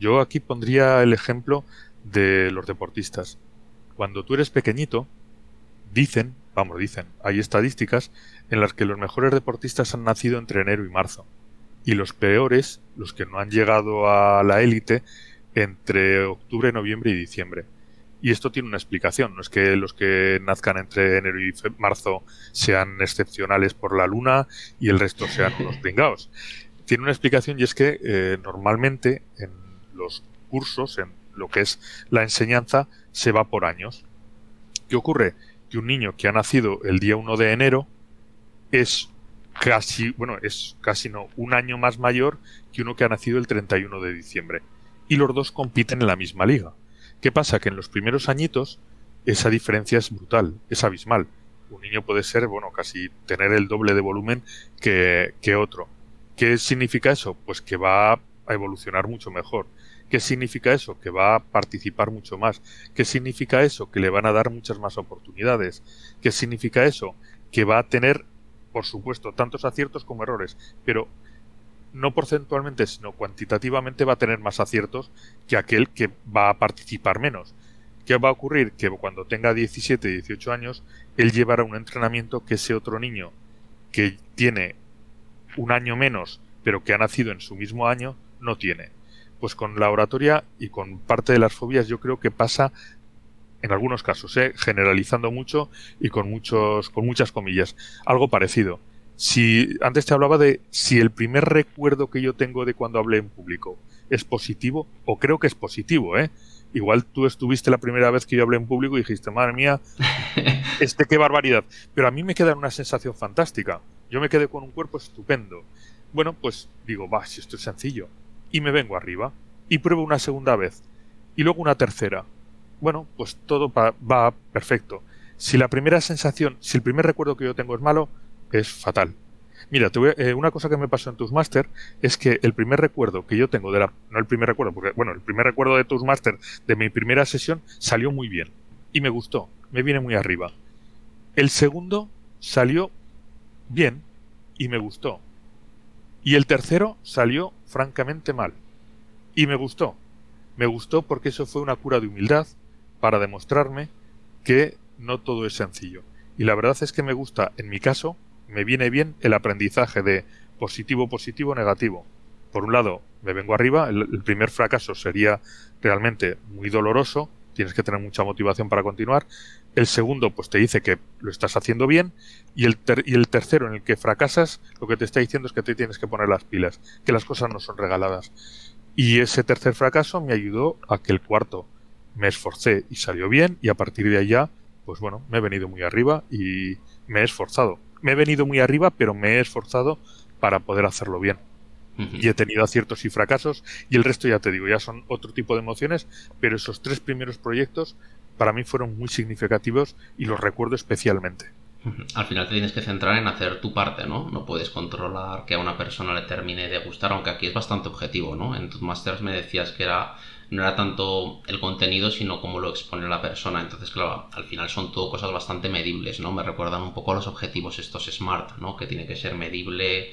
Yo aquí pondría el ejemplo de los deportistas. Cuando tú eres pequeñito, dicen, vamos, dicen, hay estadísticas en las que los mejores deportistas han nacido entre enero y marzo y los peores, los que no han llegado a la élite, entre octubre, noviembre y diciembre. Y esto tiene una explicación, no es que los que nazcan entre enero y marzo sean excepcionales por la luna y el resto sean unos *laughs* pringados. Tiene una explicación y es que eh, normalmente en los cursos, en lo que es la enseñanza, se va por años. ¿Qué ocurre? Que un niño que ha nacido el día 1 de enero es casi, bueno, es casi no, un año más mayor que uno que ha nacido el 31 de diciembre. Y los dos compiten en la misma liga. ¿Qué pasa? Que en los primeros añitos esa diferencia es brutal, es abismal. Un niño puede ser, bueno, casi tener el doble de volumen que, que otro. ¿Qué significa eso? Pues que va a evolucionar mucho mejor. ¿Qué significa eso? Que va a participar mucho más. ¿Qué significa eso? Que le van a dar muchas más oportunidades. ¿Qué significa eso? Que va a tener por supuesto, tantos aciertos como errores, pero no porcentualmente, sino cuantitativamente va a tener más aciertos que aquel que va a participar menos. ¿Qué va a ocurrir? Que cuando tenga 17, 18 años, él llevará un entrenamiento que ese otro niño que tiene un año menos, pero que ha nacido en su mismo año, no tiene. Pues con la oratoria y con parte de las fobias yo creo que pasa en algunos casos, ¿eh? generalizando mucho y con muchos, con muchas comillas, algo parecido. Si antes te hablaba de si el primer recuerdo que yo tengo de cuando hablé en público es positivo, o creo que es positivo, ¿eh? Igual tú estuviste la primera vez que yo hablé en público y dijiste, madre mía, *laughs* este qué barbaridad. Pero a mí me queda una sensación fantástica. Yo me quedé con un cuerpo estupendo. Bueno, pues digo, va, si esto es sencillo. Y me vengo arriba. Y pruebo una segunda vez. Y luego una tercera. Bueno, pues todo va, perfecto. Si la primera sensación, si el primer recuerdo que yo tengo es malo, es fatal. Mira, eh, una cosa que me pasó en Toastmaster es que el primer recuerdo que yo tengo de la. No el primer recuerdo, porque, bueno, el primer recuerdo de Toastmaster de mi primera sesión salió muy bien. Y me gustó. Me viene muy arriba. El segundo salió bien y me gustó. Y el tercero salió francamente mal. Y me gustó. Me gustó porque eso fue una cura de humildad para demostrarme que no todo es sencillo. Y la verdad es que me gusta, en mi caso, me viene bien el aprendizaje de positivo, positivo, negativo. Por un lado, me vengo arriba, el, primer fracaso sería realmente muy doloroso, tienes que tener mucha motivación para continuar. El segundo, pues te dice que lo estás haciendo bien. Y el, y el tercero, en el que fracasas, lo que te está diciendo es que te tienes que poner las pilas, que las cosas no son regaladas. Y ese tercer fracaso me ayudó a que el cuarto me esforcé y salió bien. Y a partir de allá, pues bueno, me he venido muy arriba y me he esforzado me he venido muy arriba, pero me he esforzado para poder hacerlo bien. Y he tenido aciertos y fracasos, y el resto ya te digo, ya son otro tipo de emociones, pero esos tres primeros proyectos para mí fueron muy significativos y los recuerdo especialmente. Al final te tienes que centrar en hacer tu parte, ¿no? No puedes controlar que a una persona le termine de gustar, aunque aquí es bastante objetivo, ¿no? En tus masters me decías que era no era tanto el contenido, sino cómo lo expone la persona. Entonces, claro, al final son todo cosas bastante medibles, ¿no? Me recuerdan un poco a los objetivos estos SMART, ¿no? Que tiene que ser medible.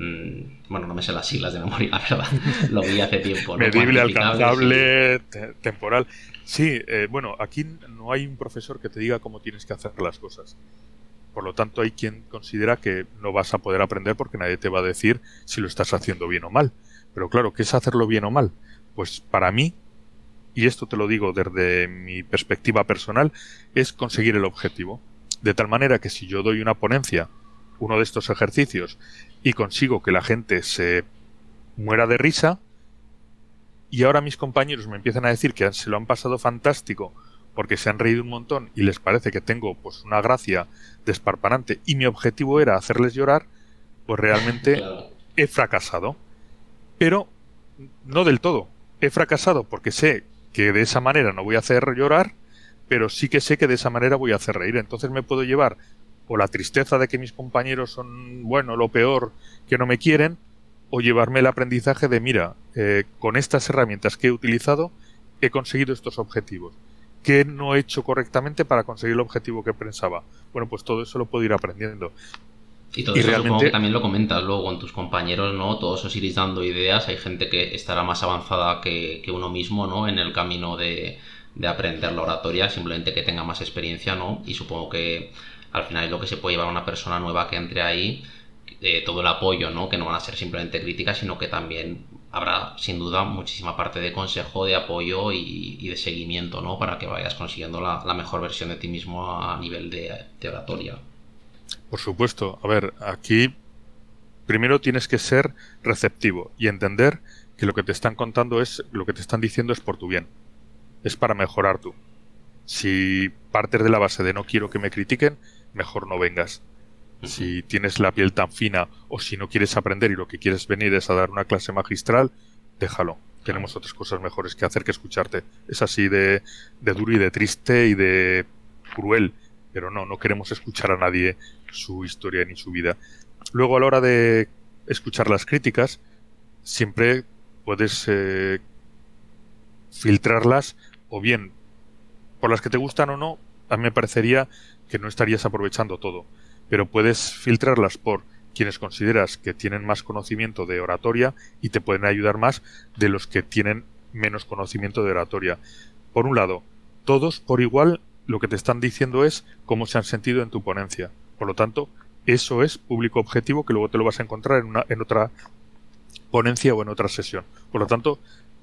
Mm, bueno, no me sé las siglas de memoria, *laughs* la verdad. Lo vi hace tiempo. Medible, alcanzable, temporal. Sí, eh, bueno, aquí no hay un profesor que te diga cómo tienes que hacer las cosas. Por lo tanto, hay quien considera que no vas a poder aprender porque nadie te va a decir si lo estás haciendo bien o mal. Pero claro, ¿qué es hacerlo bien o mal? Pues para mí, y esto te lo digo desde mi perspectiva personal, es conseguir el objetivo. De tal manera que si yo doy una ponencia, uno de estos ejercicios, y consigo que la gente se muera de risa, y ahora mis compañeros me empiezan a decir que se lo han pasado fantástico porque se han reído un montón y les parece que tengo pues una gracia desparpanante y mi objetivo era hacerles llorar, pues realmente *laughs* he fracasado. Pero no del todo he fracasado porque sé que de esa manera no voy a hacer llorar, pero sí que sé que de esa manera voy a hacer reír. Entonces me puedo llevar o la tristeza de que mis compañeros son, bueno, lo peor, que no me quieren, o llevarme el aprendizaje de, mira, eh, con estas herramientas que he utilizado, he conseguido estos objetivos. ¿Qué no he hecho correctamente para conseguir el objetivo que pensaba? Bueno, pues todo eso lo puedo ir aprendiendo. Y todo eso supongo que también lo comentas luego con tus compañeros, ¿no? Todos os iréis dando ideas. Hay gente que estará más avanzada que, uno mismo, ¿no? En el camino de, aprender la oratoria, simplemente que tenga más experiencia, ¿no? Y supongo que al final es lo que se puede llevar a una persona nueva que entre ahí, eh, todo el apoyo, ¿no? Que no van a ser simplemente críticas, sino que también habrá sin duda muchísima parte de consejo, de apoyo y, de seguimiento, ¿no? Para que vayas consiguiendo la, mejor versión de ti mismo a nivel de oratoria. Por supuesto. A ver, aquí primero tienes que ser receptivo y entender que lo que te están contando es, lo que te están diciendo es por tu bien. Es para mejorar tú. Si partes de la base de no quiero que me critiquen, mejor no vengas. Si tienes la piel tan fina o si no quieres aprender y lo que quieres venir es a dar una clase magistral, déjalo. Tenemos otras cosas mejores que hacer que escucharte. Es así de, de duro y de triste y de cruel. Pero no, no queremos escuchar a nadie su historia ni su vida. Luego a la hora de escuchar las críticas, siempre puedes eh, filtrarlas o bien por las que te gustan o no, a mí me parecería que no estarías aprovechando todo, pero puedes filtrarlas por quienes consideras que tienen más conocimiento de oratoria y te pueden ayudar más de los que tienen menos conocimiento de oratoria. Por un lado, todos por igual lo que te están diciendo es cómo se han sentido en tu ponencia. Por lo tanto, eso es público objetivo que luego te lo vas a encontrar en, una, en otra ponencia o en otra sesión. Por lo tanto,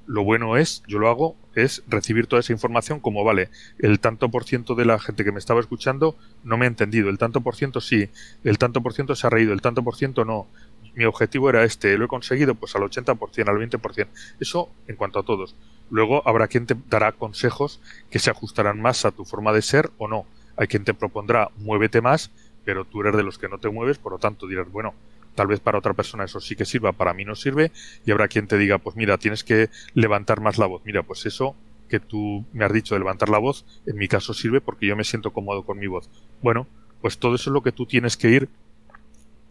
lo bueno es, yo lo hago, es recibir toda esa información como, vale, el tanto por ciento de la gente que me estaba escuchando no me ha entendido, el tanto por ciento sí, el tanto por ciento se ha reído, el tanto por ciento no. Mi objetivo era este, lo he conseguido pues al 80%, al 20%. Eso en cuanto a todos. Luego habrá quien te dará consejos que se ajustarán más a tu forma de ser o no. Hay quien te propondrá muévete más, pero tú eres de los que no te mueves, por lo tanto dirás, bueno, tal vez para otra persona eso sí que sirva, para mí no sirve, y habrá quien te diga, pues mira, tienes que levantar más la voz. Mira, pues eso que tú me has dicho de levantar la voz, en mi caso sirve porque yo me siento cómodo con mi voz. Bueno, pues todo eso es lo que tú tienes que ir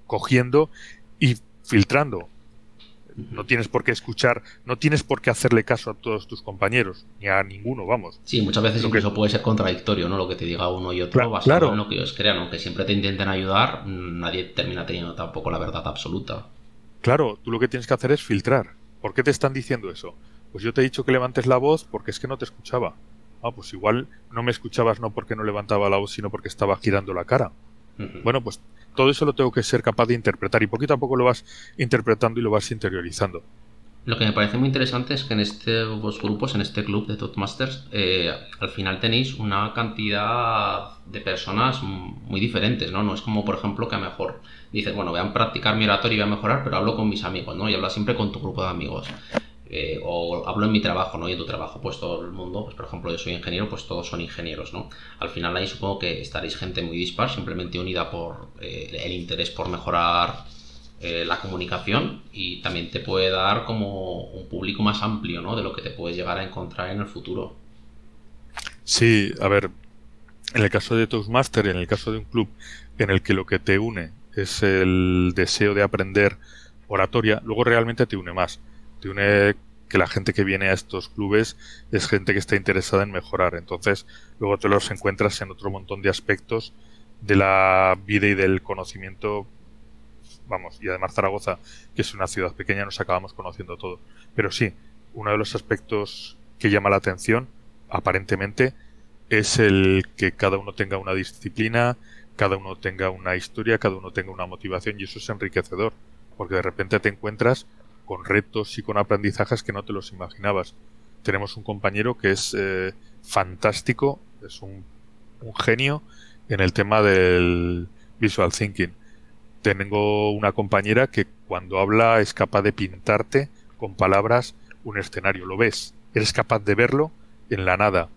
cogiendo y filtrando. No tienes por qué escuchar, no tienes por qué hacerle caso a todos tus compañeros, ni a ninguno, vamos. Sí, muchas veces incluso puede ser contradictorio, ¿no? Lo que te diga uno y otro, basado en lo que ellos crean, aunque siempre te intenten ayudar, nadie termina teniendo tampoco la verdad absoluta. Claro, tú lo que tienes que hacer es filtrar. ¿Por qué te están diciendo eso? Pues yo te he dicho que levantes la voz porque es que no te escuchaba. Ah, pues igual no me escuchabas no porque no levantaba la voz, sino porque estaba girando la cara. Bueno, pues todo eso lo tengo que ser capaz de interpretar y poquito a poco lo vas interpretando y lo vas interiorizando. Lo que me parece muy interesante es que en estos grupos, en este club de Toastmasters, eh, al final tenéis una cantidad de personas muy diferentes, ¿no? No es como, por ejemplo, que a mejor dices, bueno, voy a practicar mi oratorio y voy a mejorar, pero hablo con mis amigos, ¿no? Y hablas siempre con tu grupo de amigos. Eh, o hablo en mi trabajo, ¿no? Y en tu trabajo, pues todo el mundo, pues por ejemplo, yo soy ingeniero, pues todos son ingenieros, ¿no? Al final ahí supongo que estaréis gente muy dispar, simplemente unida por eh, el interés por mejorar eh, la comunicación y también te puede dar como un público más amplio, ¿no? De lo que te puedes llegar a encontrar en el futuro. Sí, a ver, en el caso de Toastmaster, en el caso de un club en el que lo que te une es el deseo de aprender oratoria, luego realmente te une más te une que la gente que viene a estos clubes es gente que está interesada en mejorar. Entonces, luego te los encuentras en otro montón de aspectos de la vida y del conocimiento. Vamos, y además Zaragoza, que es una ciudad pequeña, nos acabamos conociendo todo. Pero sí, uno de los aspectos que llama la atención, aparentemente, es el que cada uno tenga una disciplina, cada uno tenga una historia, cada uno tenga una motivación, y eso es enriquecedor, porque de repente te encuentras con retos y con aprendizajes que no te los imaginabas. Tenemos un compañero que es eh, fantástico, es un, genio en el tema del visual thinking. Tengo una compañera que cuando habla es capaz de pintarte con palabras un escenario, lo ves, eres capaz de verlo en la nada.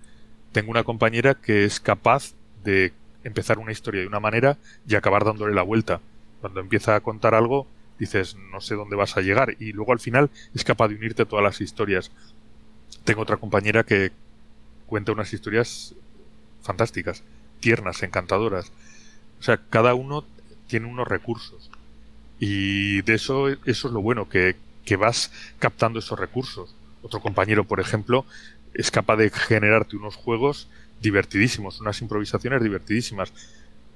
Tengo una compañera que es capaz de empezar una historia de una manera y acabar dándole la vuelta. Cuando empieza a contar algo, dices, no sé dónde vas a llegar. Y luego al final es capaz de unirte todas las historias. Tengo otra compañera que cuenta unas historias fantásticas, tiernas, encantadoras. O sea, cada uno tiene unos recursos. Y de eso, eso es lo bueno, que, que vas captando esos recursos. Otro compañero, por ejemplo, es capaz de generarte unos juegos divertidísimos, unas improvisaciones divertidísimas.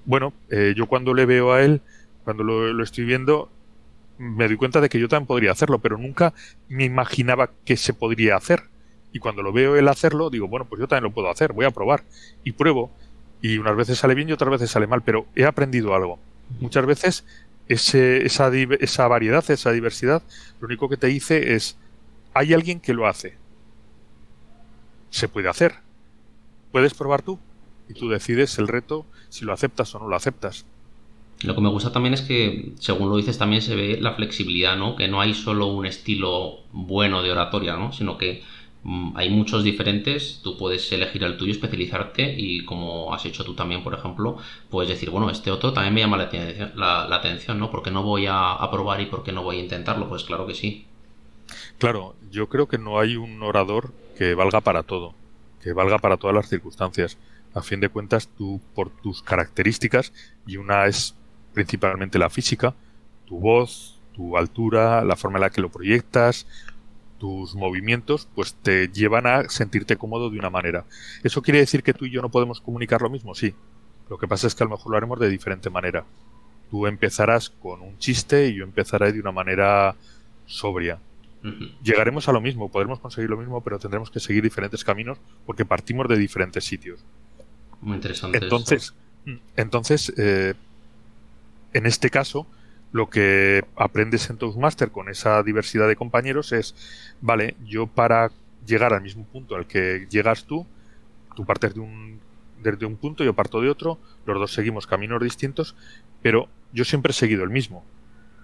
Bueno, eh, yo cuando le veo a él, cuando lo, lo, estoy viendo, me doy cuenta de que yo también podría hacerlo, pero nunca me imaginaba que se podría hacer. Y cuando lo veo él hacerlo, digo, bueno, pues yo también lo puedo hacer, voy a probar. Y pruebo. Y unas veces sale bien y otras veces sale mal, pero he aprendido algo. Muchas veces ese, esa, esa variedad, esa diversidad, lo único que te dice es, hay alguien que lo hace. Se puede hacer. Puedes probar tú. Y tú decides el reto si lo aceptas o no lo aceptas. Lo que me gusta también es que, según lo dices, también se ve la flexibilidad, ¿no? Que no hay solo un estilo bueno de oratoria, ¿no? Sino que mm, hay muchos diferentes, tú puedes elegir el tuyo, especializarte y como has hecho tú también, por ejemplo, puedes decir, bueno, este otro también me llama la, atención, la, atención ¿no? ¿Por qué no voy a, a probar y por qué no voy a intentarlo? Pues claro que sí. Claro, yo creo que no hay un orador que valga para todo, que valga para todas las circunstancias. A fin de cuentas, tú, por tus características, y una es principalmente la física, tu voz, tu altura, la forma en la que lo proyectas, tus movimientos, pues te llevan a sentirte cómodo de una manera. ¿Eso quiere decir que tú y yo no podemos comunicar lo mismo? Sí. Lo que pasa es que a lo mejor lo haremos de diferente manera. Tú empezarás con un chiste y yo empezaré de una manera sobria. llegaremos a lo mismo, podremos conseguir lo mismo, pero tendremos que seguir diferentes caminos porque partimos de diferentes sitios. Muy interesante. Entonces, entonces eh, en este caso, lo que aprendes en Toastmaster con esa diversidad de compañeros es, vale, yo para llegar al mismo punto al que llegas tú, tú partes de un, desde un punto, yo parto de otro, los dos seguimos caminos distintos, pero yo siempre he seguido el mismo.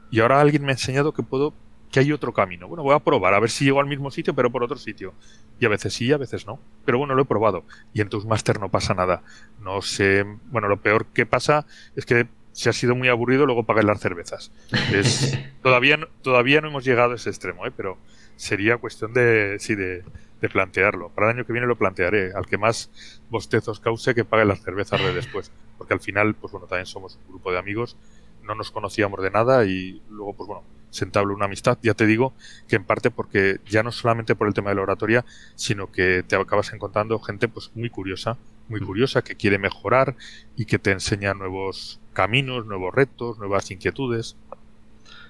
Y ahora alguien me ha enseñado que puedo que hay otro camino. Bueno, voy a probar a ver si llego al mismo sitio, pero por otro sitio. Y a veces sí, a veces no. Pero bueno, lo he probado. Y en Toastmaster no pasa nada. No sé. Bueno, lo peor que pasa es que si ha sido muy aburrido, luego pagué las cervezas. Es, *laughs* todavía, todavía no hemos llegado a ese extremo, ¿eh? pero sería cuestión de, sí, de, de, plantearlo. Para el año que viene lo plantearé. Al que más bostezos cause, que pague las cervezas de después. Porque al final, pues bueno, también somos un grupo de amigos, no nos conocíamos de nada y luego, pues bueno, se entabló una amistad. Ya te digo que en parte porque ya no solamente por el tema de la oratoria, sino que te acabas encontrando gente pues muy curiosa, muy curiosa, que quiere mejorar y que te enseña nuevos caminos, nuevos retos, nuevas inquietudes.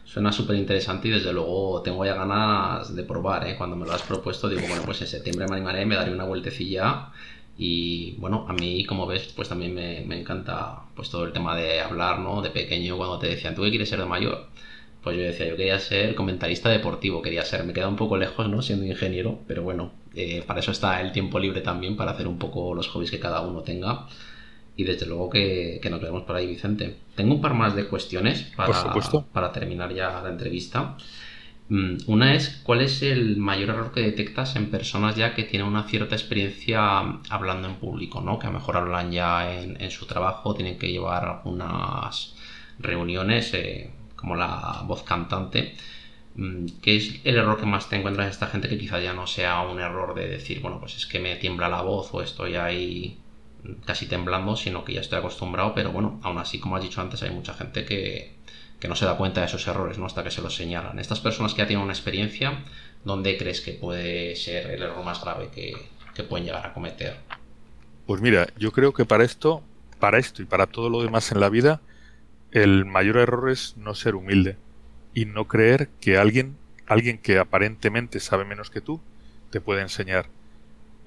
Suena súper interesante y desde luego tengo ya ganas de probar. ¿eh? Cuando me lo has propuesto, digo, bueno, pues en septiembre me animaré, me daré una vueltecilla. Y bueno, a mí, como ves, pues también me, me encanta pues todo el tema de hablar, ¿no? De pequeño, cuando te decían, ¿tú qué quieres ser de mayor? pues yo decía, yo quería ser comentarista deportivo, quería ser, me queda un poco lejos, ¿no? Siendo ingeniero, pero bueno, eh, para eso está el tiempo libre también, para hacer un poco los hobbies que cada uno tenga. Y desde luego que, nos vemos por ahí, Vicente. Tengo un par más de cuestiones para, para terminar ya la entrevista. Mm, una es, ¿cuál es el mayor error que detectas en personas ya que tienen una cierta experiencia hablando en público, ¿no? Que a lo mejor hablan ya en, en su trabajo, tienen que llevar algunas reuniones, eh, como la voz cantante. Mm, ¿Qué es el error que más te encuentras en esta gente que quizá ya no sea un error de decir, bueno, pues es que me tiembla la voz o estoy ahí casi temblando, sino que ya estoy acostumbrado, pero bueno, aún así, como has dicho antes, hay mucha gente que, no se da cuenta de esos errores, ¿no? Hasta que se los señalan. Estas personas que ya tienen una experiencia, ¿dónde crees que puede ser el error más grave que, que pueden llegar a cometer? Pues mira, yo creo que para esto, para esto y para todo lo demás en la vida, el mayor error es no ser humilde y no creer que alguien, alguien que aparentemente sabe menos que tú, te puede enseñar.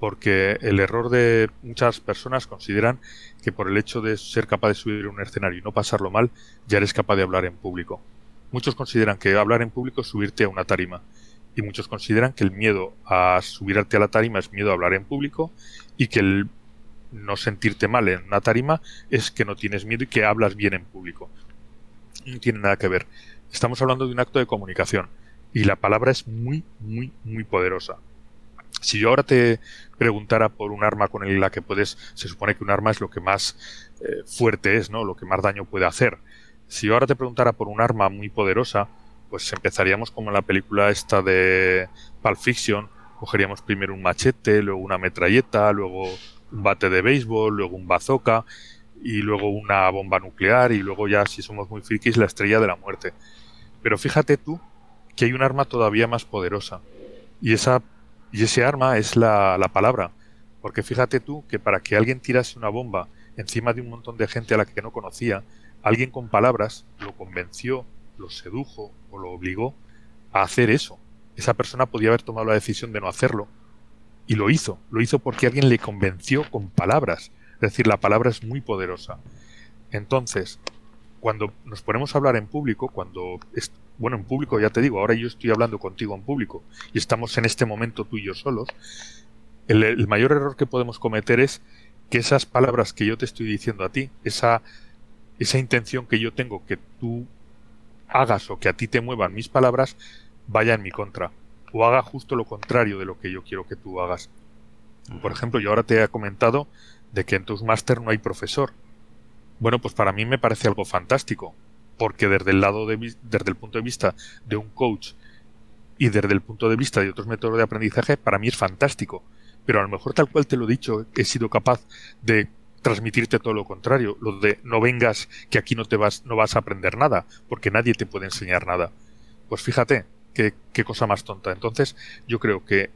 Porque el error de muchas personas consideran que por el hecho de ser capaz de subir un escenario y no pasarlo mal, ya eres capaz de hablar en público. Muchos consideran que hablar en público es subirte a una tarima. Y muchos consideran que el miedo a subirte a la tarima es miedo a hablar en público y que el no sentirte mal en una tarima es que no tienes miedo y que hablas bien en público. No tiene nada que ver. Estamos hablando de un acto de comunicación y la palabra es muy, muy, muy poderosa. Si yo ahora te preguntara por un arma con la que puedes, se supone que un arma es lo que más eh, fuerte es, ¿no? Lo que más daño puede hacer. Si yo ahora te preguntara por un arma muy poderosa, pues empezaríamos como en la película esta de Pulp Fiction, cogeríamos primero un machete, luego una metralleta, luego un bate de béisbol, luego un bazooka y luego una bomba nuclear y luego ya si somos muy frikis la estrella de la muerte. Pero fíjate tú que hay un arma todavía más poderosa y esa y ese arma es la, la palabra. Porque fíjate tú que para que alguien tirase una bomba encima de un montón de gente a la que no conocía, alguien con palabras lo convenció, lo sedujo o lo obligó a hacer eso. Esa persona podía haber tomado la decisión de no hacerlo, y lo hizo, lo hizo porque alguien le convenció con palabras. Es decir, la palabra es muy poderosa. Entonces, cuando nos ponemos a hablar en público, cuando, bueno, en público ya te digo, ahora yo estoy hablando contigo en público y estamos en este momento tú y yo solos, el, el mayor error que podemos cometer es que esas palabras que yo te estoy diciendo a ti, esa, esa intención que yo tengo que tú hagas o que a ti te muevan mis palabras, vaya en mi contra o haga justo lo contrario de lo que yo quiero que tú hagas. Por ejemplo, yo ahora te he comentado de que en Toastmaster no hay profesor. Bueno, pues para mí me parece algo fantástico, porque desde el lado de, desde el punto de vista de un coach y desde el punto de vista de otros métodos de aprendizaje, para mí es fantástico. Pero a lo mejor tal cual te lo he dicho, he sido capaz de transmitirte todo lo contrario, lo de no vengas que aquí no te vas no vas a aprender nada, porque nadie te puede enseñar nada. Pues fíjate, qué, cosa más tonta. Entonces, yo creo que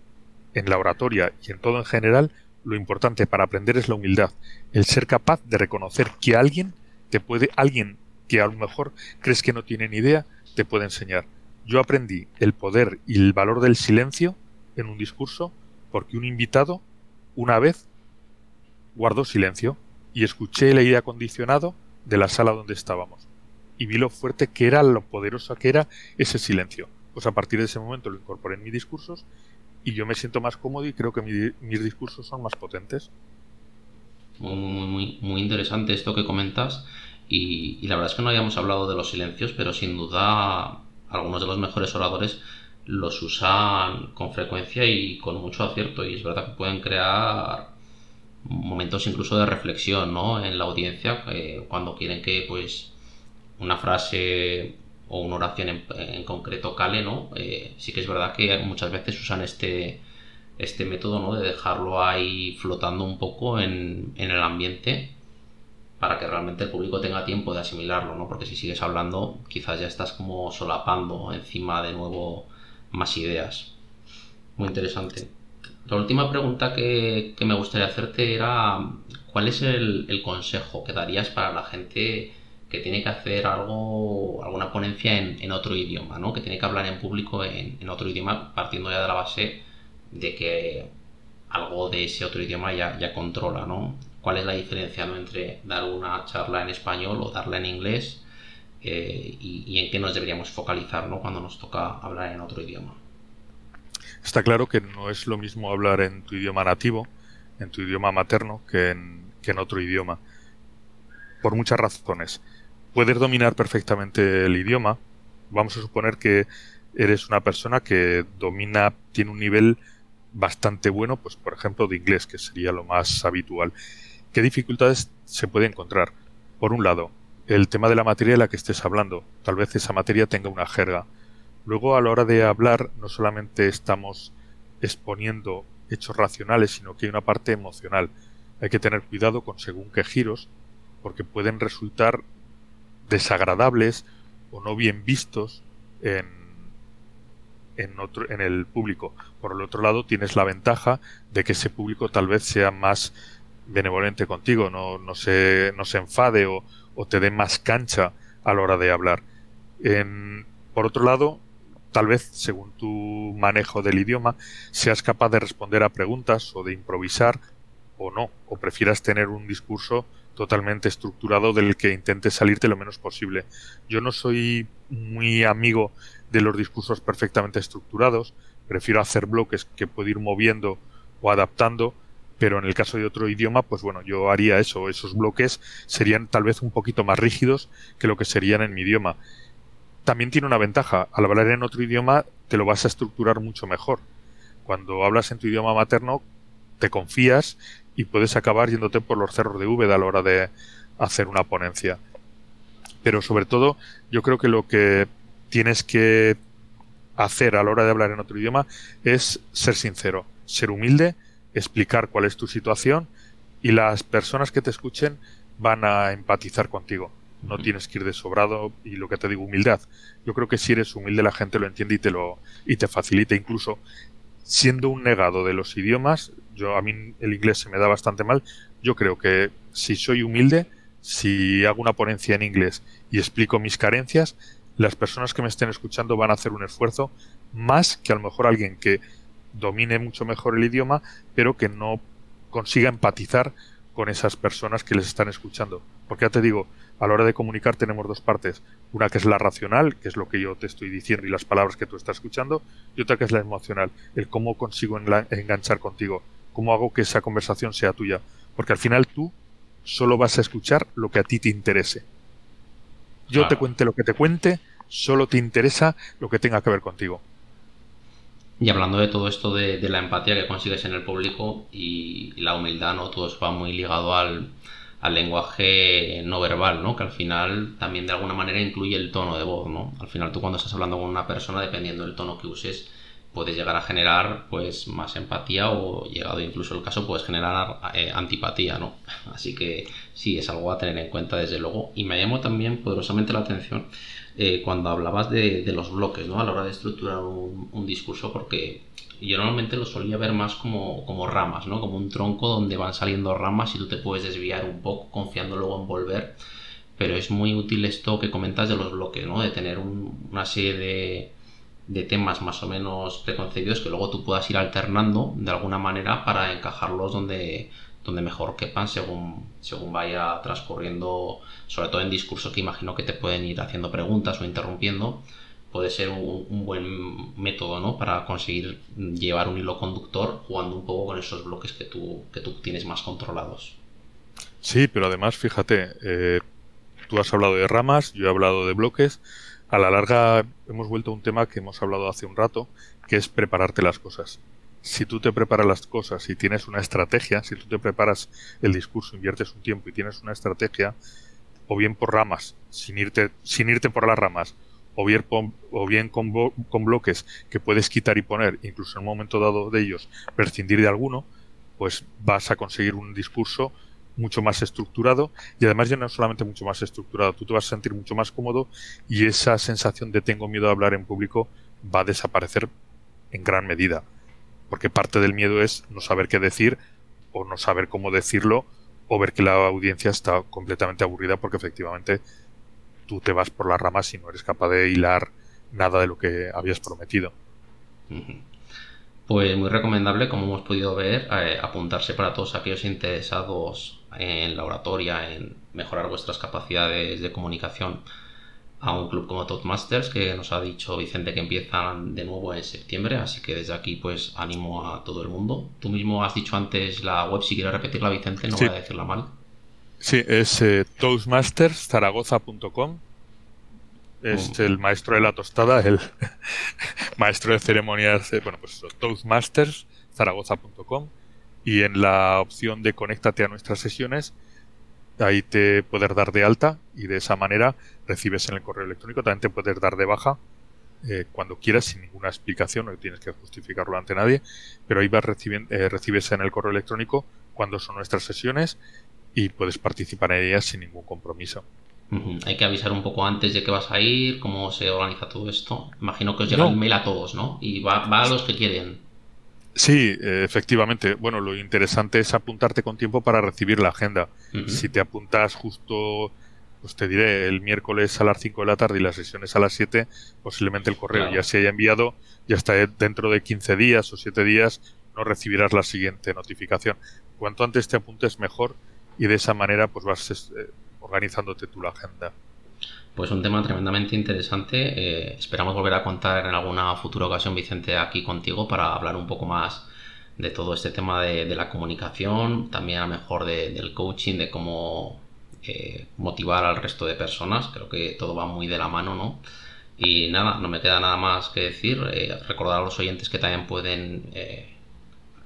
en la oratoria y en todo en general, lo importante para aprender es la humildad, el ser capaz de reconocer que alguien te puede, alguien que a lo mejor crees que no tiene ni idea, te puede enseñar. Yo aprendí el poder y el valor del silencio en un discurso porque un invitado una vez guardó silencio y escuché el aire acondicionado de la sala donde estábamos y vi lo fuerte que era, lo poderoso que era ese silencio. Pues a partir de ese momento lo incorporé en mis discursos y yo me siento más cómodo y creo que mis discursos son más potentes. Muy, muy, muy interesante esto que comentas y, y, la verdad es que no habíamos hablado de los silencios, pero sin duda algunos de los mejores oradores los usan con frecuencia y con mucho acierto y es verdad que pueden crear momentos incluso de reflexión ¿no? en la audiencia eh, cuando quieren que pues una frase o una oración en, concreto cale no eh, sí que es verdad que muchas veces usan este este método ¿no? de dejarlo ahí flotando un poco en, en el ambiente para que realmente el público tenga tiempo de asimilarlo, ¿no? Porque si sigues hablando, quizás ya estás como solapando encima de nuevo más ideas. Muy interesante. La última pregunta que, me gustaría hacerte era, ¿cuál es el, consejo que darías para la gente que tiene que hacer algo, alguna ponencia en, otro idioma, ¿no? que tiene que hablar en público en, otro idioma, partiendo ya de la base de que algo de ese otro idioma ya, ya controla, ¿no? ¿Cuál es la diferencia entre dar una charla en español o darla en inglés? Eh, y, en qué nos deberíamos focalizar ¿no? cuando nos toca hablar en otro idioma. Está claro que no es lo mismo hablar en tu idioma nativo, en tu idioma materno, que en, que en otro idioma. Por muchas razones. Puedes dominar perfectamente el idioma. Vamos a suponer que eres una persona que domina, tiene un nivel bastante bueno, pues por ejemplo de inglés, que sería lo más habitual. ¿Qué dificultades se puede encontrar? Por un lado, el tema de la materia de la que estés hablando. Tal vez esa materia tenga una jerga. Luego, a la hora de hablar, no solamente estamos exponiendo hechos racionales, sino que hay una parte emocional. Hay que tener cuidado con según qué giros, porque pueden resultar desagradables o no bien vistos en, en, otro, en el público. Por el otro lado, tienes la ventaja de que ese público tal vez sea más benevolente contigo, no, no, se, no se enfade o, o te dé más cancha a la hora de hablar. por otro lado, tal vez, según tu manejo del idioma, seas capaz de responder a preguntas o de improvisar o no, o prefieras tener un discurso totalmente estructurado del que intentes salirte lo menos posible. Yo no soy muy amigo de los discursos perfectamente estructurados, prefiero hacer bloques que puedo ir moviendo o adaptando pero en el caso de otro idioma, pues bueno, yo haría eso, esos bloques serían tal vez un poquito más rígidos que lo que serían en mi idioma. También tiene una ventaja, al hablar en otro idioma te lo vas a estructurar mucho mejor. Cuando hablas en tu idioma materno, te confías y puedes acabar yéndote por los cerros de V a la hora de hacer una ponencia. Pero sobre todo, yo creo que lo que tienes que hacer a la hora de hablar en otro idioma es ser sincero, ser humilde explicar cuál es tu situación y las personas que te escuchen van a empatizar contigo. No tienes que ir de sobrado y lo que te digo, humildad. Yo creo que si eres humilde la gente lo entiende y te lo y te facilita incluso siendo un negado de los idiomas, yo a mí el inglés se me da bastante mal. Yo creo que si soy humilde, si hago una ponencia en inglés y explico mis carencias, las personas que me estén escuchando van a hacer un esfuerzo más que a lo mejor alguien que domine mucho mejor el idioma, pero que no consiga empatizar con esas personas que les están escuchando. Porque ya te digo, a la hora de comunicar tenemos dos partes. Una que es la racional, que es lo que yo te estoy diciendo y las palabras que tú estás escuchando, y otra que es la emocional, el cómo consigo enganchar contigo, cómo hago que esa conversación sea tuya. Porque al final tú solo vas a escuchar lo que a ti te interese. Yo te cuente lo que te cuente, solo te interesa lo que tenga que ver contigo. Y hablando de todo esto de, la empatía que consigues en el público y, la humildad, ¿no? Todo eso va muy ligado al, lenguaje no verbal, ¿no? Que al final también de alguna manera incluye el tono de voz, ¿no? Al final tú cuando estás hablando con una persona, dependiendo del tono que uses, puedes llegar a generar pues más empatía o llegado incluso el caso puedes generar eh, antipatía, ¿no? *laughs* Así que sí, es algo a tener en cuenta desde luego. Y me llamó también poderosamente la atención eh, cuando hablabas de, los bloques, ¿no? A la hora de estructurar un, discurso, porque yo normalmente lo solía ver más como, como, ramas, ¿no? Como un tronco donde van saliendo ramas y tú te puedes desviar un poco confiando luego en volver. Pero es muy útil esto que comentas de los bloques, ¿no? De tener una serie de, de temas más o menos preconcebidos que luego tú puedas ir alternando de alguna manera para encajarlos donde, donde mejor quepan según, según vaya transcurriendo, sobre todo en discurso que imagino que te pueden ir haciendo preguntas o interrumpiendo, puede ser un, buen método ¿no? para conseguir llevar un hilo conductor jugando un poco con esos bloques que tú, que tú tienes más controlados. Sí, pero además, fíjate, eh, tú has hablado de ramas, yo he hablado de bloques. A la larga hemos vuelto a un tema que hemos hablado hace un rato, que es prepararte las cosas. Si tú te preparas las cosas y tienes una estrategia, si tú te preparas el discurso, inviertes un tiempo y tienes una estrategia, o bien por ramas, sin irte, sin irte por las ramas, o bien, o bien con, con bloques que puedes quitar y poner, incluso en un momento dado de ellos prescindir de alguno, pues vas a conseguir un discurso mucho más estructurado y además ya no solamente mucho más estructurado, tú te vas a sentir mucho más cómodo y esa sensación de tengo miedo a hablar en público va a desaparecer en gran medida. Porque parte del miedo es no saber qué decir o no saber cómo decirlo o ver que la audiencia está completamente aburrida porque efectivamente tú te vas por las ramas y no eres capaz de hilar nada de lo que habías prometido. Pues muy recomendable, como hemos podido ver, eh, apuntarse para todos aquellos interesados en la oratoria, en mejorar vuestras capacidades de comunicación a un club como Toastmasters que nos ha dicho Vicente que empiezan de nuevo en septiembre, así que desde aquí pues animo a todo el mundo. Tú mismo has dicho antes la web, si quieres repetirla Vicente, no voy a decirla mal. Sí, es eh, toastmasterszaragoza.com. Es el maestro de la tostada, el *laughs* maestro de ceremonias, eh, bueno, pues toastmasterszaragoza.com y en la opción de conéctate a nuestras sesiones, ahí te puedes dar de alta y de esa manera recibes en el correo electrónico, también te puedes dar de baja eh, cuando quieras sin ninguna explicación, no tienes que justificarlo ante nadie, pero ahí vas recibiendo, eh, recibes en el correo electrónico cuando son nuestras sesiones y puedes participar en ellas sin ningún compromiso. Hay que avisar un poco antes de que vas a ir, cómo se organiza todo esto. Imagino que os llega el mail a todos, ¿no? Y va, va a los que quieren. Sí, efectivamente. Bueno, lo interesante es apuntarte con tiempo para recibir la agenda. Si te apuntas justo, pues te diré, el miércoles a las 5 de la tarde y las sesiones a las 7, posiblemente el correo ya se haya enviado, ya está dentro de 15 días o 7 días, no recibirás la siguiente notificación. Cuanto antes te apuntes, mejor, y de esa manera pues vas eh, organizándote tú la agenda. Pues un tema tremendamente interesante. Eh, esperamos volver a contar en alguna futura ocasión, Vicente, aquí contigo para hablar un poco más de todo este tema de, la comunicación, también a lo mejor del coaching, de cómo eh, motivar al resto de personas. Creo que todo va muy de la mano, ¿no? Y nada, no me queda nada más que decir. Eh, recordar a los oyentes que también pueden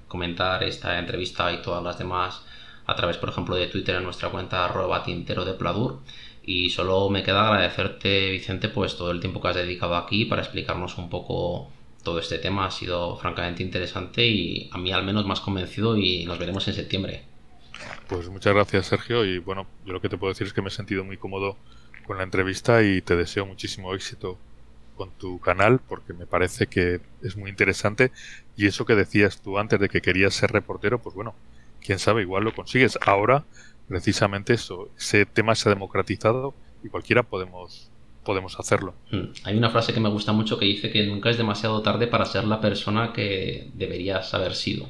comentar esta entrevista y todas las demás a través, por ejemplo, de Twitter en nuestra cuenta arroba tintero de Pladur y solo me queda agradecerte, Vicente, pues todo el tiempo que has dedicado aquí para explicarnos un poco todo este tema. Ha sido francamente interesante y a mí al menos más convencido y nos veremos en septiembre. Pues muchas gracias, Sergio. Y bueno, yo lo que te puedo decir es que me he sentido muy cómodo con la entrevista y te deseo muchísimo éxito con tu canal porque me parece que es muy interesante. Y eso que decías tú antes de que querías ser reportero, pues bueno, quién sabe, igual lo consigues. Ahora precisamente eso, ese tema se ha democratizado y cualquiera podemos podemos hacerlo. Hmm. Hay una frase que me gusta mucho que dice que nunca es demasiado tarde para ser la persona que deberías haber sido.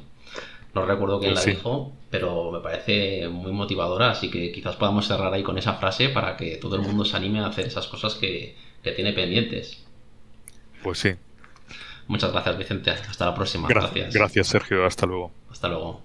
No recuerdo quién la dijo, pero me parece muy motivadora, así que quizás podamos cerrar ahí con esa frase para que todo el mundo se anime a hacer esas cosas que, que tiene pendientes. Pues sí. Muchas gracias, Vicente. Hasta la próxima. gracias. Gracias, Sergio. Hasta luego. Hasta luego.